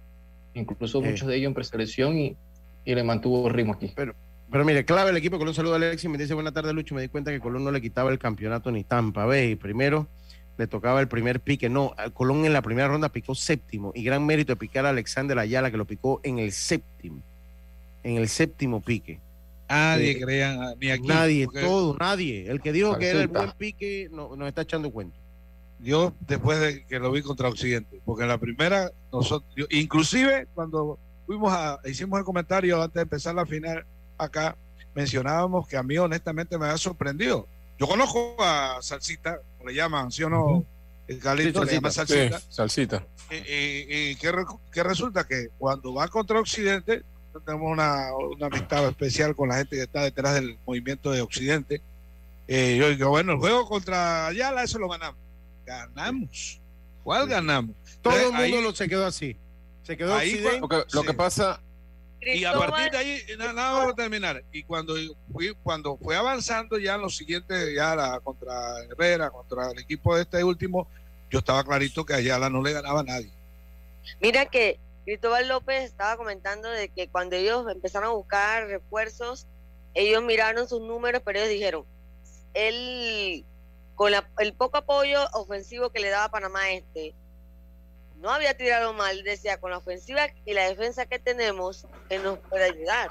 incluso muchos de ellos en preselección y, y le mantuvo el ritmo aquí. Pero mire, clave el equipo de Colón. Saludo a Alexis. Me dice buena tarde, Lucho. Me di cuenta que Colón no le quitaba el campeonato ni Tampa Bay. Primero le tocaba el primer pique. No, Colón en la primera ronda picó séptimo. Y gran mérito de picar a Alexander Ayala, que lo picó en el séptimo. En el séptimo pique. Nadie Eh, creía, ni aquí. nadie, porque todo, nadie. El que dijo que era el buen pique no, nos está echando cuenta. Yo, después de que lo vi contra Occidente, porque en la primera, nosotros, yo- inclusive cuando fuimos a, hicimos el comentario antes de empezar la final acá, mencionábamos que a mí honestamente me había sorprendido. Yo conozco a Salsita, le llaman, ¿sí o no? El Carlito Sí, le llama Salsita. Salsita. Sí, salsita. Y, y- y que, re- que resulta que cuando va contra Occidente, tenemos una, una amistad especial con la gente que está detrás del movimiento de Occidente. Eh, yo digo, bueno, el juego contra Ayala, eso lo ganamos. Ganamos. ¿Cuál ganamos? Todo el mundo ahí- lo se quedó así. Se quedó Ahí Occidente. Lo que, lo Sí. que pasa, Y a partir de ahí, nada, nada, vamos a terminar. Y cuando fui, cuando fue avanzando ya en los siguientes, ya la, contra Herrera, contra el equipo de este último, yo estaba clarito que Ayala no le ganaba a nadie. Mira que Cristóbal López estaba comentando de que cuando ellos empezaron a buscar refuerzos, ellos miraron sus números, pero ellos dijeron, él, con la- el poco apoyo ofensivo que le daba Panamá este, no había tirado mal, decía, con la ofensiva y la defensa que tenemos, él nos puede ayudar.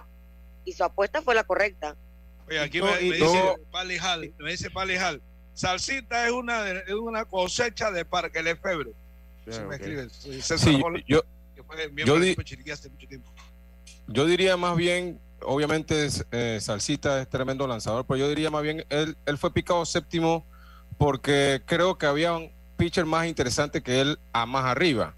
Y su apuesta fue la correcta. Oye, aquí me, me dice Pali Hall, me dice Pali Hall, Salsita es una, de- es una cosecha de Parque Lefebvre. Ah, me ok. escribe sí, yo, que fue miembro yo di- hace mucho tiempo. yo diría más bien, obviamente eh, Salsita es tremendo lanzador, pero yo diría más bien, él, él fue picado séptimo porque creo que había un pitcher más interesante que él a más arriba.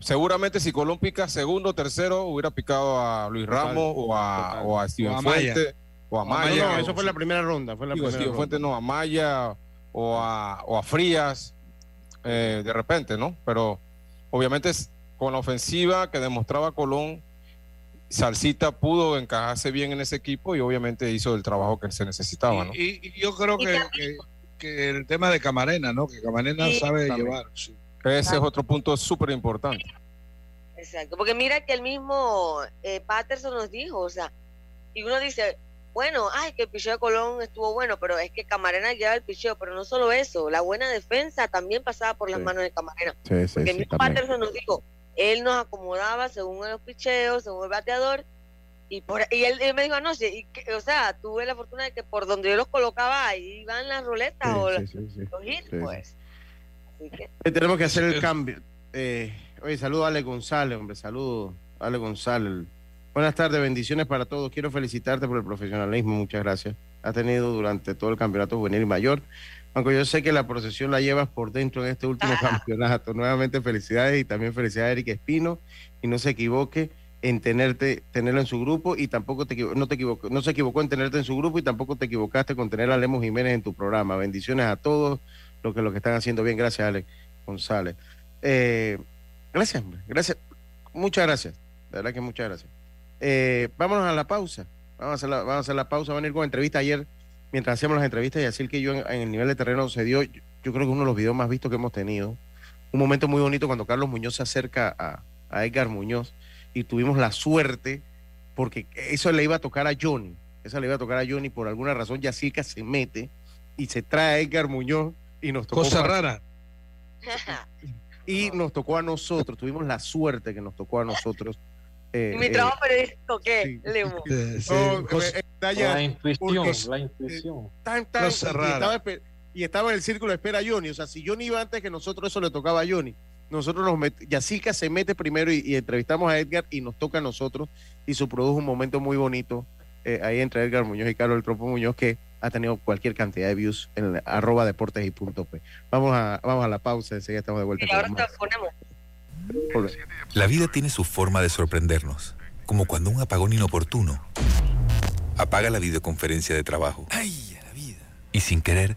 Seguramente si Colón pica segundo o tercero, hubiera picado a Luis Total, Ramos o a, total. o a Steven O a Maya. Fuente o a No, Maya. no, o- eso fue la primera ronda. Fue la digo, primera Steven ronda. Fuente no, a Maya o a, o a Frías, eh, de repente, ¿no? Pero obviamente es con la ofensiva que demostraba Colón, Salsita pudo encajarse bien en ese equipo y obviamente hizo el trabajo que se necesitaba, ¿no? Y, y- y yo creo Y que, también- que- que el tema de Camarena, ¿no? Que Camarena Sí, sabe también. llevar. sí. Ese es otro punto súper importante. Exacto, porque mira que el mismo eh, Patterson nos dijo, o sea, y uno dice, bueno, ay, que el picheo de Colón estuvo bueno, pero es que Camarena lleva el picheo, pero no solo eso, la buena defensa también pasaba por las Sí. manos de Camarena. Sí, sí, Porque el mismo también. Patterson nos dijo, él nos acomodaba según los picheos, según el bateador, y por y él, él me dijo anoche, y que- o sea, tuve la fortuna de que por donde yo los colocaba, ahí iban las ruletas Sí, o sí, los, sí, sí. los hits, sí. pues. Así que, Eh, tenemos que hacer el cambio. Eh, oye, saludo a Ale González, hombre, saludo a Ale González. Buenas tardes, bendiciones para todos. Quiero felicitarte por el profesionalismo, muchas gracias. Has tenido durante todo el campeonato juvenil y mayor. Aunque yo sé que la procesión la llevas por dentro en este último *laughs* campeonato. Nuevamente felicidades y también felicidades a Eric Espino. Y no se equivoque en tenerte, tenerlo en su grupo y tampoco te, no, te equivoco, no se equivocó en tenerte en su grupo y tampoco te equivocaste con tener a Lemos Jiménez en tu programa. Bendiciones a todos lo que, lo que están haciendo bien. Gracias, Alex González. Eh, gracias, gracias. Muchas gracias. De verdad que muchas gracias. Eh, vámonos a la pausa. Vamos a hacer la, vamos a hacer la pausa. Van a ir con entrevista ayer. Mientras hacíamos las entrevistas, y así que yo en, en el nivel de terreno se dio, yo, yo creo que uno de los videos más vistos que hemos tenido. Un momento muy bonito cuando Carlos Muñoz se acerca a, a Edgar Muñoz y tuvimos la suerte, porque eso le iba a tocar a Johnny. Eso le iba a tocar a Johnny. Por alguna razón, Yacirca se mete y se trae a Edgar Muñoz y nos tocó. Cosa rara. Y nos tocó a nosotros. Tuvimos la suerte que nos tocó a nosotros. eh, ¿Y mi eh, trabajo periodístico qué, Lemo? no, cosa- eh, La intuición, porque- la intuición. tan, tan, Cosa y, rara. estaba, y estaba en el círculo de espera a Johnny. O sea, si Johnny iba antes que nosotros, eso le tocaba a Johnny. Nosotros nos met... Yacirca se mete primero y, y entrevistamos a Edgar y nos toca a nosotros. Y se produjo un momento muy bonito eh, ahí entre Edgar Muñoz y Carlos El Tropo Muñoz que ha tenido cualquier cantidad de views en el arroba deportes y punto P. Vamos a, vamos a la pausa, enseguida estamos de vuelta. Y ahora te ponemos. La vida tiene su forma de sorprendernos, como cuando un apagón inoportuno apaga la videoconferencia de trabajo. ¡Ay, a la vida! Y sin querer,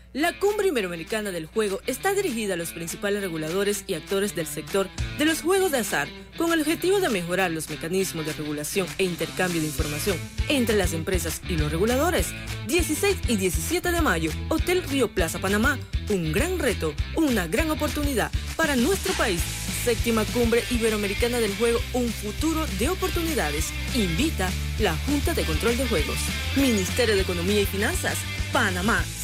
La Cumbre Iberoamericana del Juego está dirigida a los principales reguladores y actores del sector de los juegos de azar, con el objetivo de mejorar los mecanismos de regulación e intercambio de información entre las empresas y los reguladores. 16 y 17 de mayo, Hotel Río Plaza Panamá. Un gran reto, una gran oportunidad para nuestro país. Séptima Cumbre Iberoamericana del Juego, un futuro de oportunidades. Invita la Junta de Control de Juegos. Ministerio de Economía y Finanzas. Panamá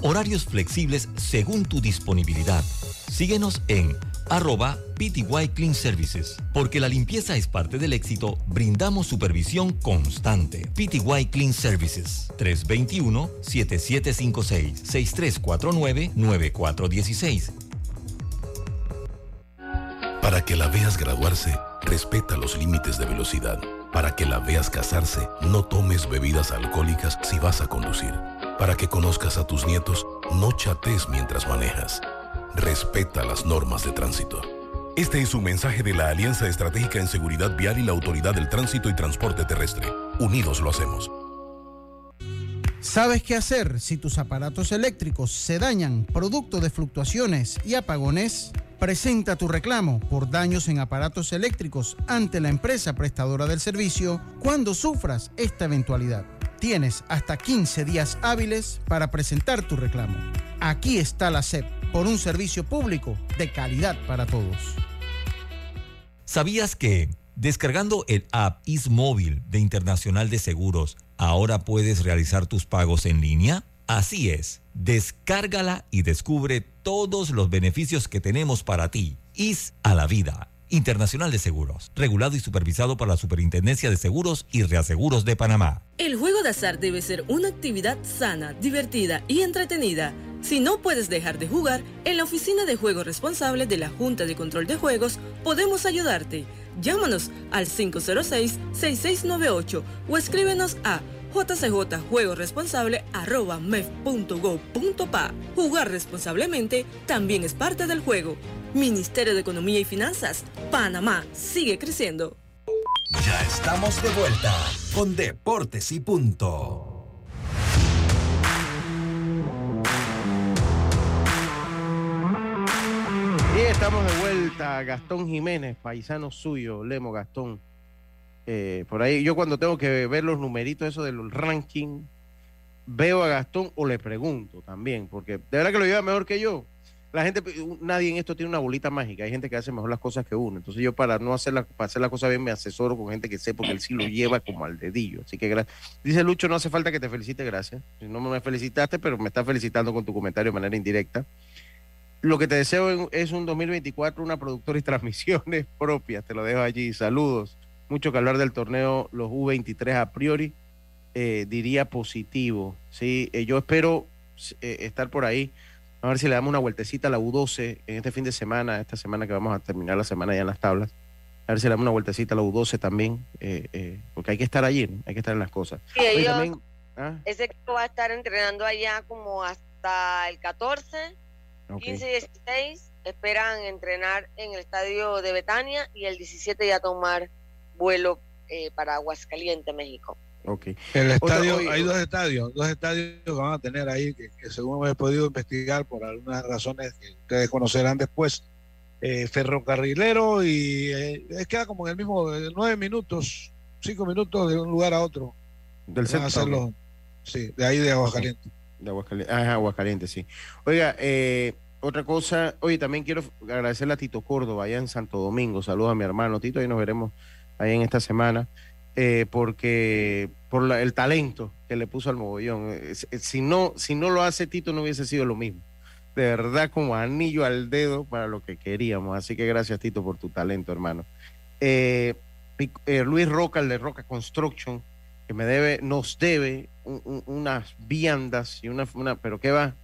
Horarios flexibles según tu disponibilidad. Síguenos en arroba PTY Clean Services. Porque la limpieza es parte del éxito, brindamos supervisión constante. PTY Clean Services 321-7756-6349-9416. Para que la veas graduarse, respeta los límites de velocidad. Para que la veas casarse, no tomes bebidas alcohólicas si vas a conducir. Para que conozcas a tus nietos, no chates mientras manejas. Respeta las normas de tránsito. Este es un mensaje de la Alianza Estratégica en Seguridad Vial y la Autoridad del Tránsito y Transporte Terrestre. Unidos lo hacemos. ¿Sabes qué hacer si tus aparatos eléctricos se dañan producto de fluctuaciones y apagones? Presenta tu reclamo por daños en aparatos eléctricos ante la empresa prestadora del servicio cuando sufras esta eventualidad. Tienes hasta 15 días hábiles para presentar tu reclamo. Aquí está la SEP por un servicio público de calidad para todos. ¿Sabías que descargando el app IsMóvil de Internacional de Seguros, ahora puedes realizar tus pagos en línea? Así es, descárgala y descubre todos los beneficios que tenemos para ti. IS a la vida. Internacional de Seguros, regulado y supervisado por la Superintendencia de Seguros y Reaseguros de Panamá. El juego de azar debe ser una actividad sana, divertida y entretenida. Si no puedes dejar de jugar, en la oficina de juegos responsable de la Junta de Control de Juegos podemos ayudarte. Llámanos al 506-6698 o escríbenos a jcjjuegoresponsable.mef.gov.pa. Jugar responsablemente también es parte del juego. Ministerio de Economía y Finanzas, Panamá sigue creciendo. Ya estamos de vuelta con Deportes y Punto. Y estamos de vuelta. Gastón Jiménez, paisano suyo, Lemo Gastón. Eh, por ahí, yo cuando tengo que ver los numeritos, eso del ranking, veo a Gastón o le pregunto también, porque de verdad que lo lleva mejor que yo. la gente, nadie en esto tiene una bolita mágica. Hay gente que hace mejor las cosas que uno. Entonces yo para no hacer la, para hacer las cosas bien me asesoro con gente que sé porque él sí lo lleva como al dedillo. Así que gracias. Dice Lucho, no hace falta que te felicite, gracias. No me felicitaste, pero me estás felicitando con tu comentario de manera indirecta. Lo que te deseo es un 2024, una productora y *laughs* transmisiones propias. Te lo dejo allí. Saludos. Mucho que hablar del torneo, los U23 a priori, eh, diría positivo. Sí, Eh, yo espero eh, estar por ahí. A ver si le damos una vueltecita a la U12 en este fin de semana, esta semana que vamos a terminar la semana ya en las tablas. A ver si le damos una vueltecita a la U12 también, eh, eh, porque hay que estar allí, ¿no? hay que estar en las cosas. Sí, Oye, ellos- también- ¿ah? Ese equipo va a estar entrenando allá como hasta el 14, Ok. 15 y 16. Esperan entrenar en el estadio de Betania y el 17 ya tomar vuelo eh, para Aguascalientes, México. Ok. El estadio, hay dos estadios, dos estadios que van a tener ahí, que, que según he podido investigar por algunas razones que ustedes conocerán después, eh, ferrocarrilero y eh, queda como en el mismo, eh, nueve minutos, cinco minutos de un lugar a otro. Del Van a centro. hacerlo, sí, de ahí de Aguascalientes. De Aguascalientes, ah, Aguascalientes, sí. Oiga, eh, otra cosa, oye, también quiero agradecerle a Tito Córdoba, allá en Santo Domingo. Saludos a mi hermano Tito, ahí nos veremos ahí en esta semana, eh, porque por la- el talento que le puso al mogollón. Si- no, si no lo hace Tito, no hubiese sido lo mismo. De verdad, como anillo al dedo para lo que queríamos. Así que gracias, Tito, por tu talento, hermano. Eh, eh, Luis Roca, el de Roca Construction, que me debe, nos debe un- un- unas viandas y una, pero qué va,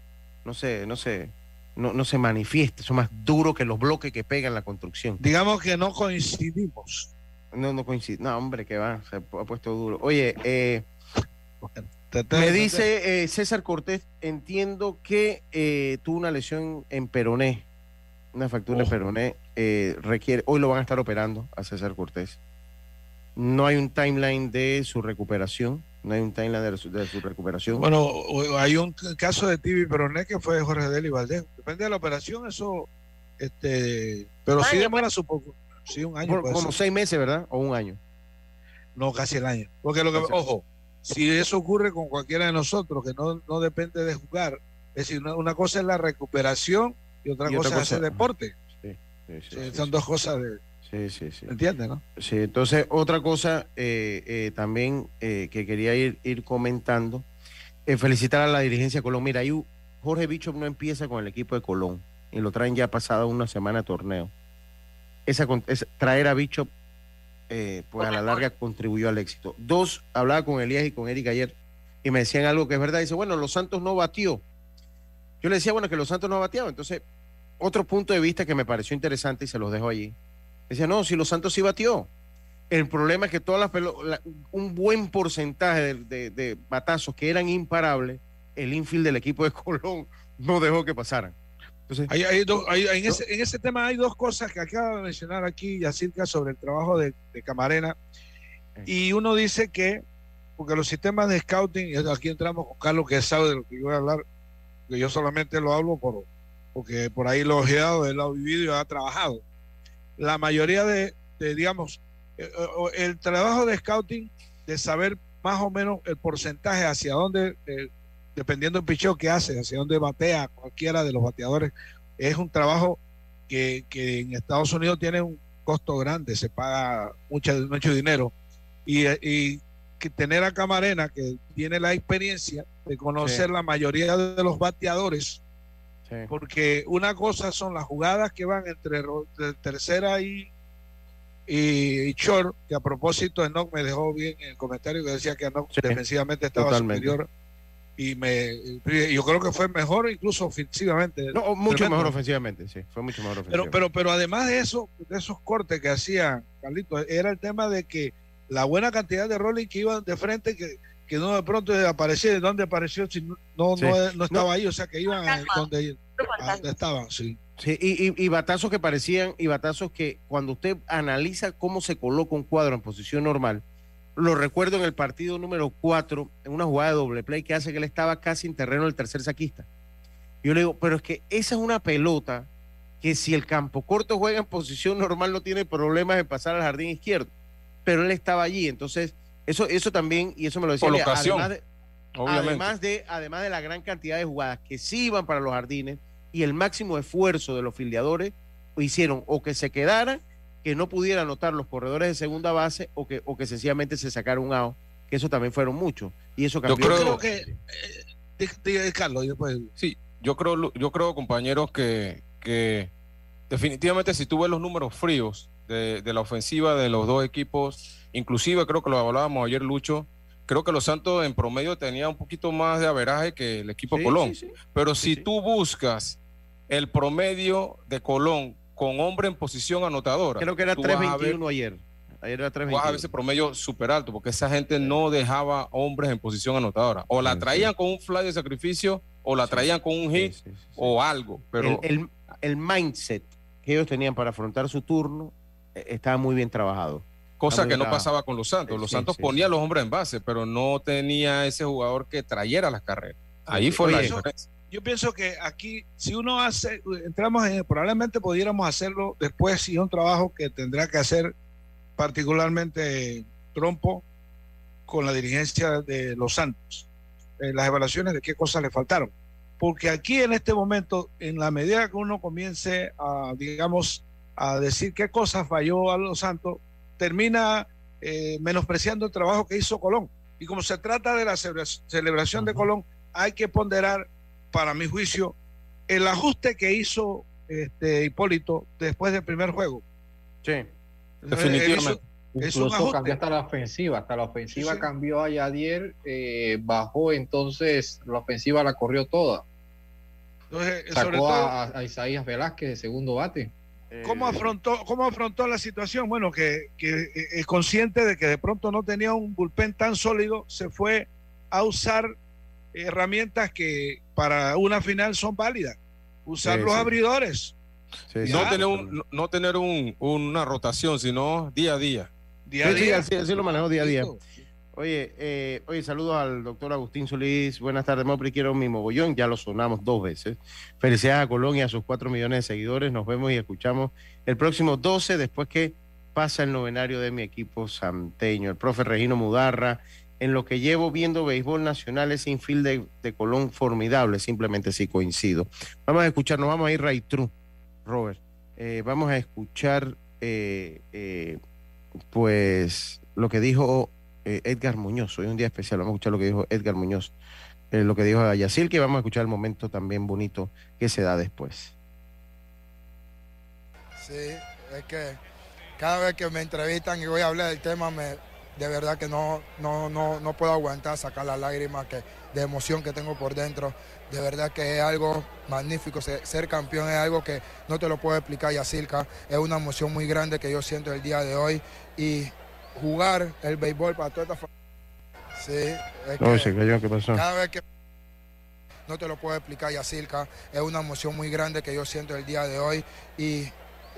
no sé, no sé, no, no se manifiesta, es más duro que los bloques que pegan la construcción. Digamos que no coincidimos. No, no coincide, no, hombre, que va, se ha puesto duro. Oye, eh, me dice eh, César Cortés, entiendo que eh, tuvo una lesión en peroné, una fractura en peroné, eh, requiere, hoy lo van a estar operando a César Cortés. No hay un timeline de su recuperación, no hay un timeline de su, de su recuperación. Bueno, hay un caso de Tibi Peroné que fue Jorge Deli Valdés. Depende de la operación, eso, este, pero sí demora su poco. Sí, un año. Por- como ser. seis meses, ¿verdad? O un año. No, casi el año. Porque lo que, ojo, si eso ocurre con cualquiera de nosotros, que no, no depende de jugar, es decir, una, una cosa es la recuperación y otra Y otra cosa es hacer deporte. Sí, sí, sí, son dos cosas de, Sí, sí, sí. ¿entiendes, no? Sí, entonces otra cosa eh, eh, también eh, que quería ir, ir comentando, felicitar a la dirigencia de Colón. Mira, ahí Jorge Bicho no empieza con el equipo de Colón y lo traen ya pasada una semana de torneo. Esa, traer a Bicho, eh, pues a la larga contribuyó al éxito. Dos, hablaba con Elías y con Eric ayer y me decían algo que es verdad. Dice, bueno, Los Santos no batió. Yo le decía, bueno, que Los Santos no bateaban. Entonces, otro punto de vista que me pareció interesante y se los dejo allí. Decía, no, si Los Santos sí batió. El problema es que todas las la- un buen porcentaje de, de- de batazos que eran imparables, el infield del equipo de *laughs* Colón no dejó que pasaran. Entonces, Hay, hay dos- hay- en, ese, en ese tema hay dos cosas que acaba de mencionar aquí Yacirca sobre el trabajo de, de Camarena. Y uno dice que, porque los sistemas de scouting, y aquí entramos con Carlos que sabe de lo que yo voy a hablar, que yo solamente lo hablo por, porque por ahí lo he ojeado, él ha vivido y ha trabajado. La mayoría de, de, digamos, eh, eh, el trabajo de scouting, de saber más o menos el porcentaje hacia dónde, eh, dependiendo del picheo que hace, hacia dónde batea cualquiera de los bateadores, es un trabajo que, que en Estados Unidos tiene un costo grande, se paga mucho, mucho dinero. Y, y que tener a Camarena, que tiene la experiencia de conocer Sí. la mayoría de los bateadores, sí. porque una cosa son las jugadas que van entre tercera y, y, y short, que a propósito Enoch me dejó bien en el comentario que decía que Enoch Sí, defensivamente estaba totalmente. superior y me yo creo que fue mejor incluso ofensivamente. no, mucho Tremendo. mejor ofensivamente, sí, fue mucho mejor Pero, ofensivamente. pero, pero además de eso, de esos cortes que hacía Carlito, era el tema de que la buena cantidad de rolling que iban de frente, que, que no de pronto aparecía, ¿de dónde apareció? Si no, no, Sí. no, no estaba No. ahí, o sea que iban a donde, a Fantasma. donde estaban, sí. Sí, y, y- y batazos que parecían, y batazos que cuando usted analiza cómo se coloca un cuadro en posición normal, lo recuerdo en el partido número 4, en una jugada de doble play que hace que él estaba casi en terreno del tercer saquista. Yo le digo, pero es que esa es una pelota que si el campo corto juega en posición normal no tiene problemas de pasar al jardín izquierdo, pero él estaba allí, entonces eso, eso también, y eso me lo decía, además de. Además de, además de la gran cantidad de jugadas que sí iban para los jardines, y el máximo esfuerzo de los fildeadores hicieron o que se quedaran, que no pudieran anotar los corredores de segunda base o que, o que sencillamente se sacara un out, que eso también fueron muchos. Y eso cambió. creo todo. que eh, Carlos, y después Sí, yo creo, yo creo compañeros, que, que definitivamente si tú ves los números fríos de, de la ofensiva de los dos equipos, inclusive creo que lo hablábamos ayer, Lucho, creo que los Santos en promedio tenía un poquito más de averaje que el equipo Sí, Colón. sí, sí. Pero si tú buscas el promedio de Colón con hombre en posición anotadora, Creo que era tú vas a ver- 3.21 ayer. Ayer era vas a ver 3.21. ese promedio súper alto, porque esa gente no dejaba hombres en posición anotadora. O la traían con un fly de sacrificio, o la traían con un hit, o algo. Pero el, el- el mindset que ellos tenían para afrontar su turno eh, estaba muy bien trabajado. cosa muy que no pasaba con los Santos. Los Sí, Santos ponían los hombres en base, pero no tenía ese jugador que trayera las carreras. Ahí fue la Oye, diferencia. Yo pienso que aquí, si uno hace, entramos en, probablemente pudiéramos hacerlo después, si es un trabajo que tendrá que hacer particularmente Trompo con la dirigencia de los Santos, las evaluaciones de qué cosas le faltaron. Porque aquí en este momento, en la medida que uno comience a, digamos, a decir qué cosas falló a los Santos, termina eh, menospreciando el trabajo que hizo Colón. Y como se trata de la celebra- celebración de Colón, hay que ponderar, para mi juicio, el ajuste que hizo este, Hipólito después del primer juego. Sí. Definitivamente. Es Incluso cambió hasta la ofensiva, hasta la ofensiva Sí, sí. cambió a Yadier, eh, bajó, entonces la ofensiva la corrió toda. Entonces, sobre Sacó todo, a, a Isaías Velázquez de segundo bate. ¿cómo afrontó, cómo afrontó la situación? Bueno, que, que es consciente de que de pronto no tenía un bullpen tan sólido, se fue a usar herramientas que para una final son válidas. Usar Sí, los sí. abridores. Sí, no tener, un- no- tener un- una rotación, sino día a día. Día a Sí, sí, día. así, así lo manejó día a día. Oye, eh, oye, saludos al doctor Agustín Solís. Buenas tardes, Mopri. Quiero mi mogollón. Ya lo sonamos dos veces. Felicidades a Colón y a sus cuatro millones de seguidores. Nos vemos y escuchamos el próximo 12, después que pasa el novenario de mi equipo santeño. El profe Regino Mudarra. En lo que llevo viendo béisbol nacional, ese infield de, de Colón formidable. Simplemente sí coincido. Vamos a escuchar, nos vamos a ir right true, Robert. Eh, vamos a escuchar, eh, eh, pues, lo que dijo Edgar Muñoz. Hoy es un día especial. Vamos a escuchar lo que dijo Edgar Muñoz, lo que dijo Yacil, que vamos a escuchar el momento también bonito que se da después. Sí, es que cada vez que me entrevistan y voy a hablar del tema, me, de verdad que no, no, no, no puedo aguantar sacar las lágrimas que, de emoción que tengo por dentro. De verdad que es algo magnífico. Ser, ser campeón es algo que no te lo puedo explicar, Yacirca. Es una emoción muy grande que yo siento el día de hoy. Y jugar el béisbol para toda esta Sí, es No, que- se cayó, ¿qué pasó? cada vez que no te lo puedo explicar, Yacirca, es una emoción muy grande que yo siento el día de hoy y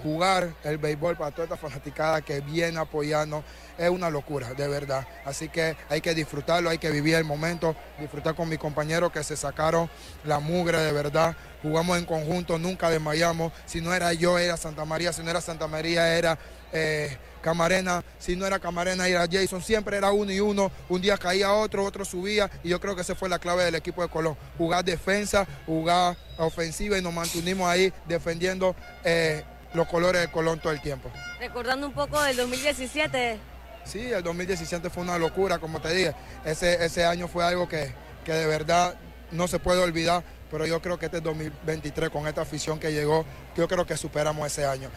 jugar el béisbol para toda esta fanaticada que viene apoyando es una locura, de verdad. Así que hay que disfrutarlo, hay que vivir el momento, disfrutar con mis compañeros que se sacaron la mugre de verdad. Jugamos en conjunto, nunca desmayamos. Si no era yo, era Santa María. Si no era Santa María, era eh, Camarena. Si no era Camarena, era Jason. Siempre era uno y uno. Un día caía otro, otro subía. Y yo creo que esa fue la clave del equipo de Colón. Jugar defensa, jugar ofensiva y nos mantuvimos ahí defendiendo eh, los colores de Colón todo el tiempo. Recordando un poco del 2017, Sí, el 2017 fue una locura, como te dije. Ese, ese año fue algo que, que de verdad no se puede olvidar, pero yo creo que este 2023, con esta afición que llegó, yo creo que superamos ese año.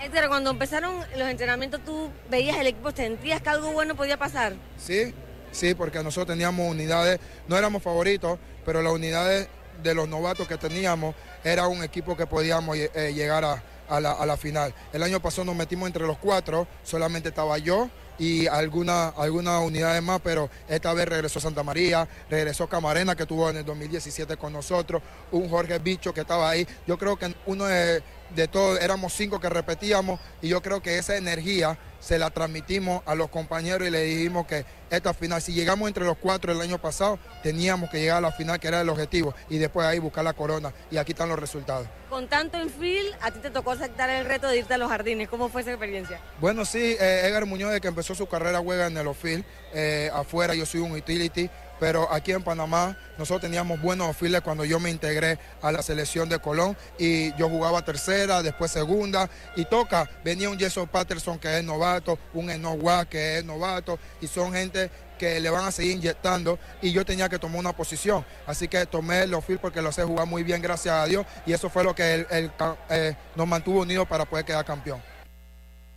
Héctor, cuando empezaron los entrenamientos, tú veías el equipo, sentías que algo bueno podía pasar. Sí, sí, porque nosotros teníamos unidades, no éramos favoritos, pero las unidades de los novatos que teníamos era un equipo que podíamos eh, llegar a, a la, a la final. El año pasado nos metimos entre los cuatro, solamente estaba yo y algunas algunas unidades más, pero esta vez regresó Santa María, regresó Camarena que estuvo en el 2017 con nosotros, un Jorge Bicho que estaba ahí. Yo creo que uno de, de todos, éramos cinco que repetíamos y yo creo que esa energía se la transmitimos a los compañeros y le dijimos que esta final, si llegamos entre los cuatro el año pasado, teníamos que llegar a la final, que era el objetivo, y después ahí buscar la corona. Y aquí están los resultados. Con tanto infield, a ti te tocó aceptar el reto de irte a los jardines. ¿Cómo fue esa experiencia? Bueno, sí, eh, Edgar Muñoz, desde que empezó su carrera, juega en el outfield, eh, afuera, yo soy un utility, pero aquí en Panamá nosotros teníamos buenos files cuando yo me integré a la selección de Colón y yo jugaba tercera, después segunda y toca, venía un Jason Patterson que es novato, un Enowa que es novato y son gente que le van a seguir inyectando y yo tenía que tomar una posición. Así que tomé los field porque lo sé jugar muy bien, gracias a Dios, y eso fue lo que el- el eh, nos mantuvo unidos para poder quedar campeón.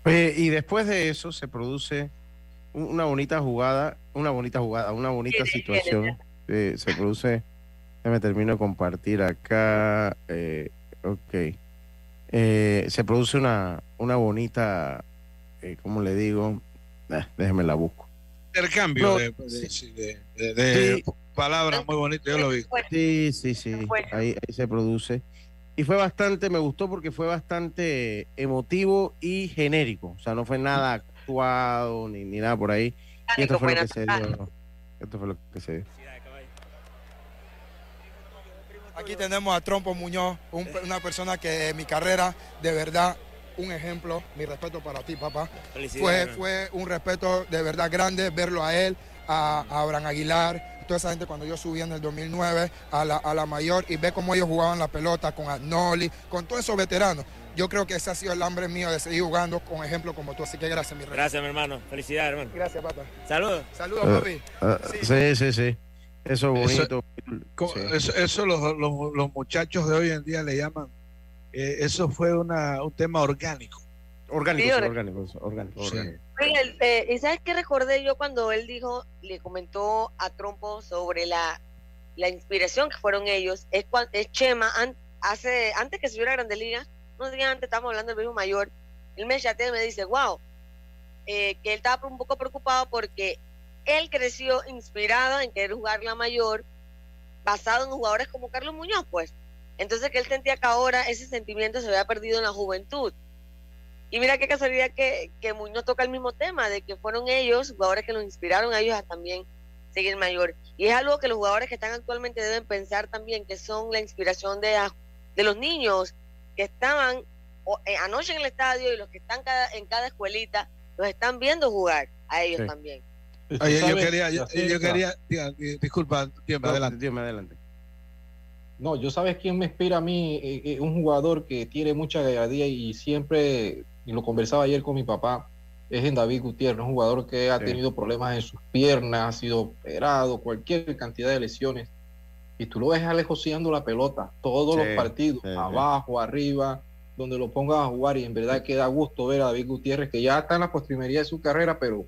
Y después de eso se produce una bonita jugada, una bonita jugada, una bonita situación. Eh, se produce, me termino de compartir acá. eh, ok. Eh, se produce una, una bonita, eh, ¿cómo le digo? Ah, déjeme la busco. Intercambio No, de, de- sí, de- de- de Sí. palabras muy bonitas, yo lo vi. Sí, sí, sí. Ahí, ahí se produce. Y fue bastante, me gustó porque fue bastante emotivo y genérico. O sea, no fue nada actuado ni, ni nada por ahí. Y esto fue lo que se dio. Esto fue lo que se dio. Aquí tenemos a Trompo Muñoz, un- una persona que en mi carrera, de verdad, un ejemplo. Mi respeto para ti, papá. Fue, fue un respeto de verdad grande verlo a él, a, a Abraham Aguilar, toda esa gente cuando yo subí en el 2009 a la, a la mayor y ver cómo ellos jugaban la pelota con Agnoli, con todos esos veteranos. Yo creo que ese ha sido el hambre mío de seguir jugando con ejemplos como tú. Así que gracias, mi rey. Gracias, mi hermano. Felicidades, hermano. Gracias, papá. Saludos. Saludos, papi. ah, sí, sí, sí. Eso es bonito. Sí. Eso, eso los, los- los muchachos de hoy en día le llaman, eh, eso fue una, un tema orgánico. Orgánico, Sí, sí, or- orgánico, orgánico, Sí. eh, ¿y sabes qué recordé yo cuando él dijo, le comentó a Trompo sobre la, la inspiración que fueron ellos? Es, es Chema, an- hace, antes que subiera a Grandes Ligas, unos días antes estábamos hablando del mismo mayor, él me chatea y me dice, wow, eh, que él estaba un poco preocupado porque él creció inspirado en querer jugar la mayor, basado en jugadores como Carlos Muñoz, pues. Entonces que él sentía que ahora ese sentimiento se había perdido en la juventud. Y mira qué casualidad que, que Muñoz toca el mismo tema, de que fueron ellos, jugadores que los inspiraron a ellos a también seguir mayor. Y es algo que los jugadores que están actualmente deben pensar también, que son la inspiración de, de los niños que estaban o- eh, anoche en el estadio y los que están cada- en cada escuelita, los están viendo jugar a ellos Sí. también. Oye, yo quería, yo, quería, diga, disculpa, tiempo, No, adelante. Dígame adelante. No, yo sabes quién me inspira a mí, Eh, eh, un jugador que tiene mucha gallardía y siempre, y lo conversaba ayer con mi papá, es en David Gutiérrez, un jugador que ha Sí. tenido problemas en sus piernas, ha sido operado, cualquier cantidad de lesiones. Y tú lo ves alejoseando la pelota, todos Sí, los partidos, sí, sí. abajo, arriba, donde lo pongas a jugar. Y en verdad que da gusto ver a David Gutiérrez, que ya está en la postrimería de su carrera, pero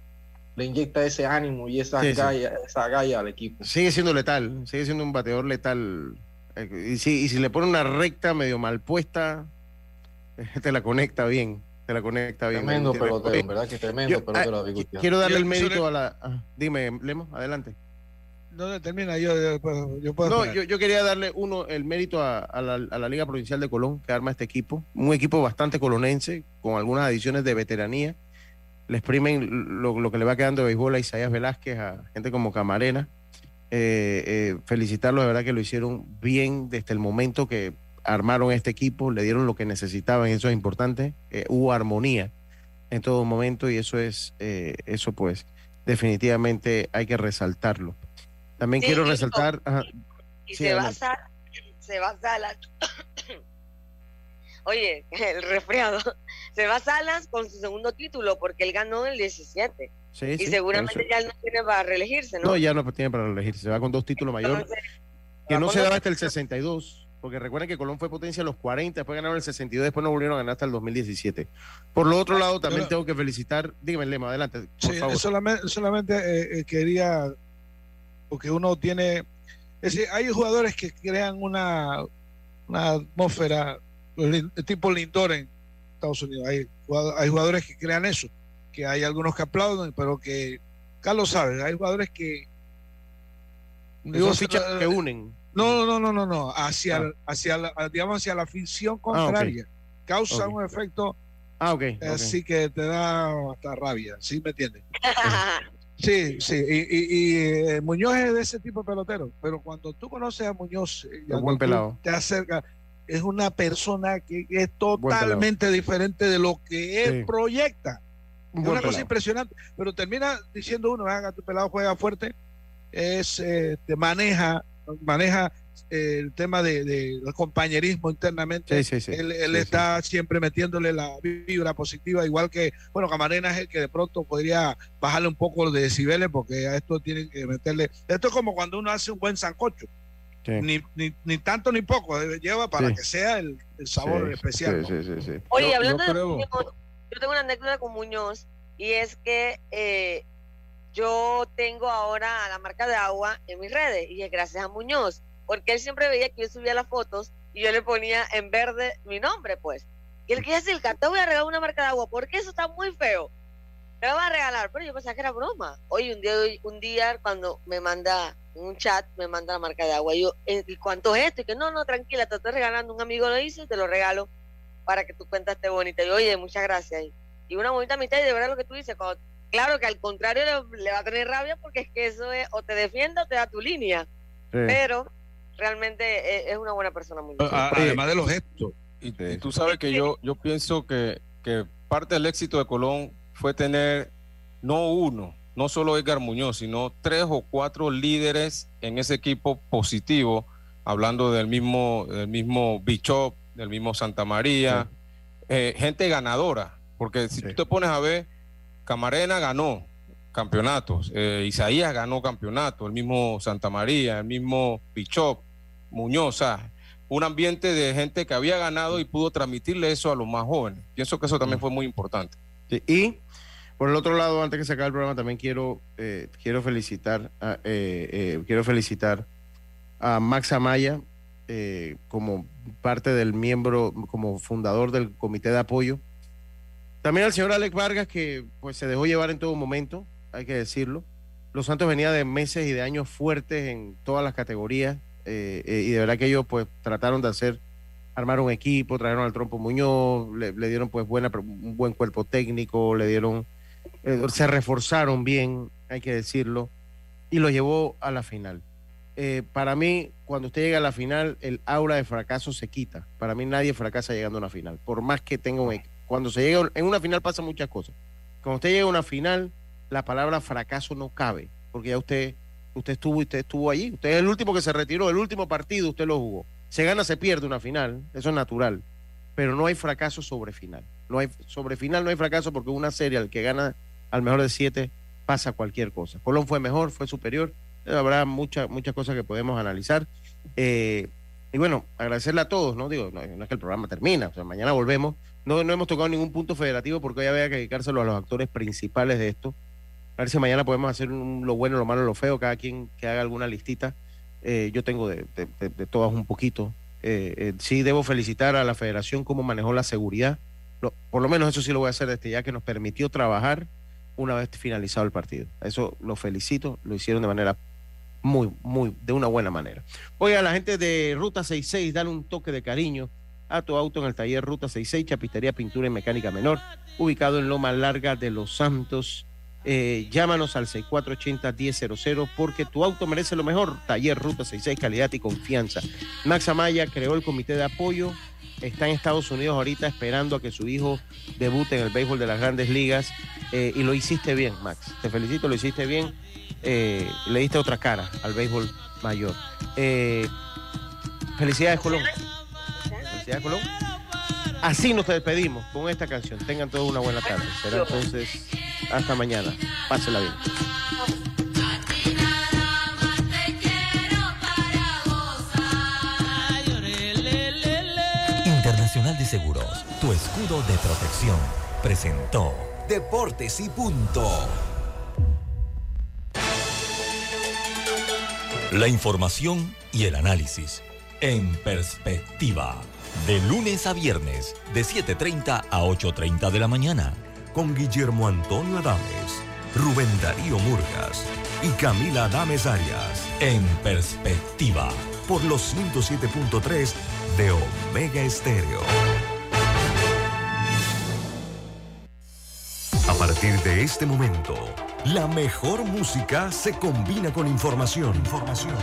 le inyecta ese ánimo y esa, Sí, sí. galla, esa galla al equipo. Sigue siendo letal, sigue siendo un bateador letal. Eh, Y si, y si le pone una recta medio mal puesta, eh, te la conecta bien. Te la conecta bien. Tremendo pelotero, en verdad que tremendo yo, pelotero ah, David qui- Gutiérrez. Quiero darle Yo- el mérito a la. ah, dime, Lemo, adelante. ¿Dónde termina? Yo, yo puedo, yo puedo No, yo, yo quería darle uno el mérito a, a la, a la Liga Provincial de Colón que arma este equipo. Un equipo bastante colonense, con algunas adiciones de veteranía. Le exprimen lo, lo que le va quedando de béisbol a Isaías Velázquez, a gente como Camarena. Eh, eh, felicitarlos, de verdad que lo hicieron bien desde el momento que armaron este equipo, le dieron lo que necesitaban, eso es importante. Eh, hubo armonía en todo momento y eso es, eh, eso pues, definitivamente hay que resaltarlo. También Sí, quiero y- resaltar. ajá, Y Sí, se adelante. basa, se basa la *coughs* Oye, el resfriado. *coughs* Se va a Salas con su segundo título porque él ganó el 17. Sí, y sí, seguramente ya él no tiene para reelegirse, ¿no? No, ya no tiene para elegir. Se va con dos títulos mayores. Que no se daba hasta el 62. Porque recuerden que Colón fue potencia a los 40, después ganaron el 62, después no volvieron a ganar hasta el 2017. Por lo otro lado, también Pero- tengo que felicitar. Dígame, Lema, adelante. Por Sí, favor. solamente, solamente eh, eh, quería, porque uno tiene, es decir, hay jugadores que crean una, una atmósfera los lin- tipo Lindor en Estados Unidos. Hay, hay jugadores que crean eso, que hay algunos que aplauden, pero que, Carlos sabe, hay jugadores que... Son fichas que unen. No, no, no, no, no, hacia, Ah. hacia la, digamos, hacia la afición Ah, ok. contraria. Causa Ok. un efecto Ah, ok. eh, ok. así que te da hasta rabia, ¿sí me entiendes? *laughs* Sí, sí, y, y- y, eh, Muñoz es de ese tipo de pelotero, pero cuando tú conoces a Muñoz, eh, buen pelado. te acercas, es una persona que es totalmente diferente de lo que él Sí. proyecta. Un Es una cosa impresionante, pero termina diciendo uno, haga tu pelado juega fuerte, es, eh, te maneja, maneja el tema de, de- del compañerismo internamente. Sí, sí, sí. Él, él Sí, está siempre metiéndole la vibra positiva, igual que, bueno, Camarena es el que de pronto podría bajarle un poco de decibeles, porque a esto tienen que meterle. Esto es como cuando uno hace un buen sancocho. Sí. Ni, ni, ni tanto ni poco, eh, lleva para Sí. que sea el, el sabor Sí, especial. sí, ¿no? sí, sí, sí. Oye, Yo- hablando yo de Muñoz, yo tengo una anécdota con Muñoz y es que eh, yo tengo ahora la marca de agua en mis redes y es gracias a Muñoz, porque él siempre veía que yo subía las fotos y yo le ponía en verde mi nombre, pues. Y él que decir, te voy a regalar una marca de agua, porque eso está muy feo. Te la voy a regalar, pero yo pensaba que era broma. Hoy un día, un día cuando me manda un chat, me manda la marca de agua. Y yo, eh, ¿y cuánto es esto? Y que no, no, tranquila, te estoy regalando. Un amigo lo hizo y te lo regalo para que tu cuenta esté bonita. Y yo, oye, muchas gracias. Y, una bonita amistad, y de verdad lo que tú dices, cuando- claro que al contrario le, le va a tener rabia porque es que eso es, o te defiende o te da tu línea. Pero realmente eh, es, una buena persona. Muy A- Además de los gestos. Y, y tú sabes que yo, yo pienso que, que parte del éxito de Colón fue tener no uno, no solo Edgar Muñoz, sino tres o cuatro líderes en ese equipo positivo, hablando del mismo, del mismo Bichop, del mismo Santa María, eh, gente ganadora, porque si tú te pones a ver, Camarena ganó campeonatos, eh, Isaías ganó campeonatos, el mismo Santa María, el mismo Bichop, Muñoz, un ambiente de gente que había ganado y pudo transmitirle eso a los más jóvenes. Pienso que eso también fue muy importante. Y por el otro lado, antes que se acabe el programa, también quiero, eh, quiero felicitar a, eh, eh, quiero felicitar a Max Amaya como parte del miembro, como fundador del comité de apoyo. También al señor Alex Vargas, que pues se dejó llevar en todo momento, hay que decirlo. Los Santos venía de meses y de años fuertes en todas las categorías, eh, eh, y de verdad que ellos pues trataron de hacer armaron un equipo, trajeron al Trompo Muñoz, le, dieron pues buena, un buen cuerpo técnico, le dieron, eh, se reforzaron bien, hay que decirlo, y lo llevó a la final. Eh, para mí, cuando usted llega a la final, el aura de fracaso se quita. Para mí nadie fracasa llegando a una final, por más que tenga un equipo. Cuando se llega en una final pasan muchas cosas. Cuando usted llega a una final, la palabra fracaso no cabe, porque ya usted, usted estuvo y usted estuvo allí. Usted es el último que se retiró, el último partido usted lo jugó se gana, se pierde una final, eso es natural, pero no hay fracaso sobre final. No hay, sobre final no hay fracaso porque una serie al que gana al mejor de siete pasa cualquier cosa. Colón fue mejor, fue superior, habrá muchas muchas cosas que podemos analizar. Eh, y bueno, agradecerle a todos, ¿no? Digo, no, es que el programa termina, o sea, mañana volvemos. No, no hemos tocado ningún punto federativo porque hoy había que dedicárselo a los actores principales de esto. A ver si mañana podemos hacer lo bueno, lo malo, lo feo, cada quien que haga alguna listita. Eh, yo tengo de, de, todas un poquito. Eh, eh, sí debo felicitar a la federación cómo manejó la seguridad. Por lo menos eso sí lo voy a hacer desde ya que nos permitió trabajar una vez finalizado el partido. Eso lo felicito, lo hicieron de manera muy, muy, de una buena manera. Oiga, la gente de Ruta 66, dale un toque de cariño a tu auto en el taller Ruta 66, Chapistería, Pintura y Mecánica Menor, ubicado en Loma Larga de Los Santos. Eh, llámanos al 6480-1000 porque tu auto merece lo mejor. Taller Ruta 66, calidad y confianza. Max Amaya creó el comité de apoyo. Está en Estados Unidos ahorita esperando a que su hijo debute en el béisbol de las grandes ligas. Eh, y lo hiciste bien, Max. Te felicito, lo hiciste bien. Eh, le diste otra cara al béisbol mayor. Felicidades, Colón. Felicidades, Colón. Así nos despedimos con esta canción. Tengan todos una buena tarde. Será entonces hasta mañana. Pásela bien. Internacional de Seguros, tu escudo de protección, presentó Deportes y Punto. La información y el análisis en perspectiva. De lunes a viernes, de 7.30 a 8.30 de la mañana. Con Guillermo Antonio Adames, Rubén Darío Murgas y Camila Adames Arias. En perspectiva. Por los 107.3 de Omega Estéreo. A partir de este momento, la mejor música se combina con información. información.